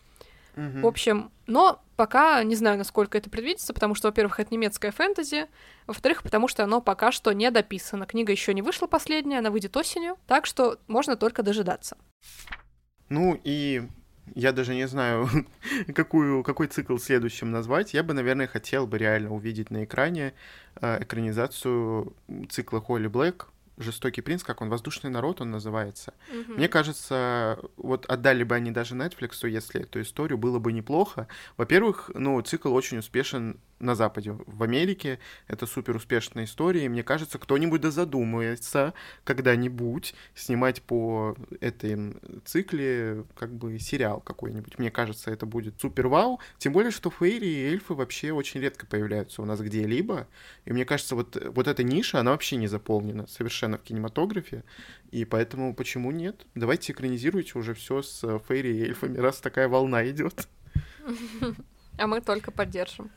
Угу. В общем, но пока не знаю, насколько это предвидится, потому что, во-первых, это немецкое фэнтези, во-вторых, потому что оно пока что не дописано. Книга еще не вышла последняя, она выйдет осенью, так что можно только дожидаться. Ну и я даже не знаю, какую, какой цикл следующим назвать. Я бы, наверное, хотел бы реально увидеть на экране э, экранизацию цикла Холли Блэк жестокий принц, как он, воздушный народ он называется. Угу. Мне кажется, вот отдали бы они даже Netflix, если эту историю, было бы неплохо. Во-первых, ну, цикл очень успешен на Западе. В Америке это супер успешная история, и мне кажется, кто-нибудь да задумается когда-нибудь снимать по этой цикле как бы сериал какой-нибудь. Мне кажется, это будет супер вау. Тем более, что фейри и эльфы вообще очень редко появляются у нас где-либо. И мне кажется, вот, вот эта ниша, она вообще не заполнена совершенно в кинематографе. И поэтому почему нет? Давайте экранизируйте уже все с фейри и эльфами, раз такая волна идет. А мы только поддержим.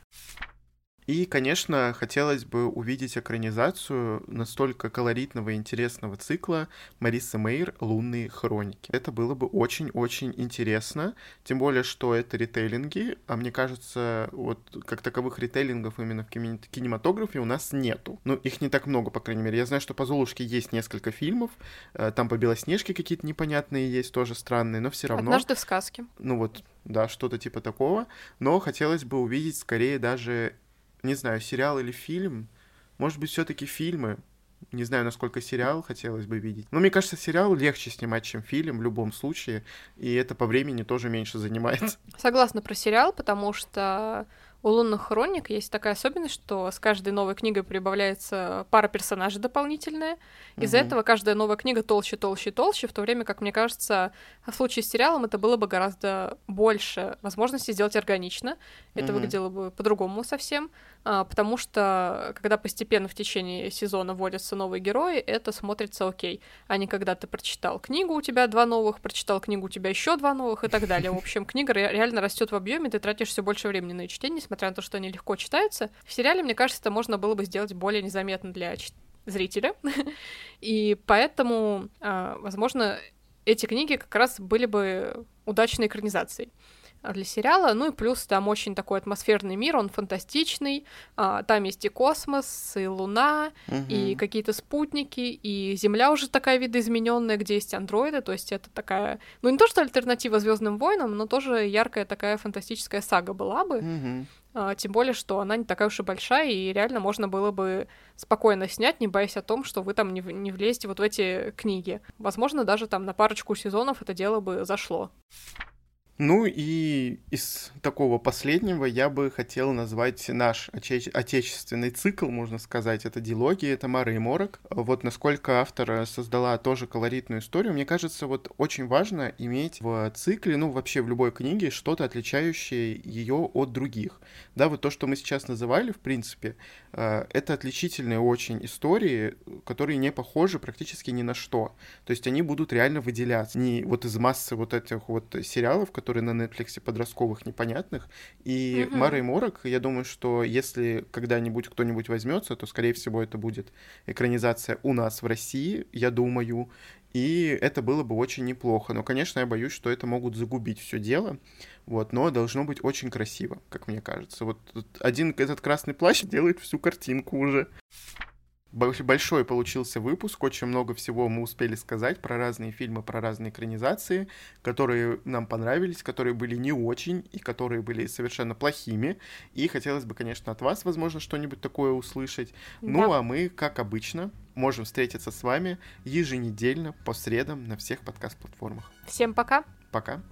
И, конечно, хотелось бы увидеть экранизацию настолько колоритного и интересного цикла Марисы Мейер «Лунные хроники». Это было бы очень-очень интересно, тем более, что это ритейлинги, а мне кажется, вот как таковых ритейлингов именно в кинематографе у нас нету. Ну, их не так много, по крайней мере. Я знаю, что по Золушке есть несколько фильмов, э, там по Белоснежке какие-то непонятные есть, тоже странные, но все равно... Однажды в сказке. Ну вот, да, что-то типа такого. Но хотелось бы увидеть скорее даже не знаю, сериал или фильм. Может быть, все-таки фильмы. Не знаю, насколько сериал хотелось бы видеть. Но мне кажется, сериал легче снимать, чем фильм в любом случае. И это по времени тоже меньше занимает. Согласна про сериал, потому что у лунных хроник есть такая особенность, что с каждой новой книгой прибавляется пара персонажей дополнительная. Из-за угу. этого каждая новая книга толще, толще, толще, в то время как, мне кажется, в случае с сериалом это было бы гораздо больше возможности сделать органично. Это угу. выглядело бы по-другому совсем. А, потому что когда постепенно в течение сезона вводятся новые герои, это смотрится окей. А не когда ты прочитал книгу, у тебя два новых, прочитал книгу, у тебя еще два новых и так далее. В общем, книга реально растет в объеме, ты тратишь все больше времени на чтение, несмотря на то, что они легко читаются. В сериале, мне кажется, это можно было бы сделать более незаметно для зрителя. И поэтому, а, возможно, эти книги как раз были бы удачной экранизацией для сериала. Ну и плюс там очень такой атмосферный мир, он фантастичный. А, там есть и космос, и Луна, угу. и какие-то спутники, и Земля уже такая видоизмененная, где есть андроиды. То есть это такая, ну не то что альтернатива Звездным войнам, но тоже яркая такая фантастическая сага была бы. Угу. А, тем более, что она не такая уж и большая, и реально можно было бы спокойно снять, не боясь о том, что вы там не, не влезете вот в эти книги. Возможно, даже там на парочку сезонов это дело бы зашло. Ну и из такого последнего я бы хотел назвать наш отече- отечественный цикл, можно сказать, это дилогия, это Мара и Морок. Вот насколько автор создала тоже колоритную историю, мне кажется, вот очень важно иметь в цикле, ну вообще в любой книге что-то отличающее ее от других. Да, вот то, что мы сейчас называли, в принципе, э, это отличительные очень истории, которые не похожи практически ни на что. То есть они будут реально выделяться. Не вот из массы вот этих вот сериалов, которые на Netflix подростковых непонятных. И mm-hmm. Мара и Морок, я думаю, что если когда-нибудь кто-нибудь возьмется, то, скорее всего, это будет экранизация у нас в России, я думаю. И это было бы очень неплохо. Но, конечно, я боюсь, что это могут загубить все дело. Вот, но должно быть очень красиво, как мне кажется. Вот один этот красный плащ делает всю картинку уже. Большой получился выпуск, очень много всего мы успели сказать про разные фильмы, про разные экранизации, которые нам понравились, которые были не очень и которые были совершенно плохими. И хотелось бы, конечно, от вас, возможно, что-нибудь такое услышать. Ну, да. Ну, а мы, как обычно, можем встретиться с вами еженедельно по средам на всех подкаст-платформах. Всем пока! Пока!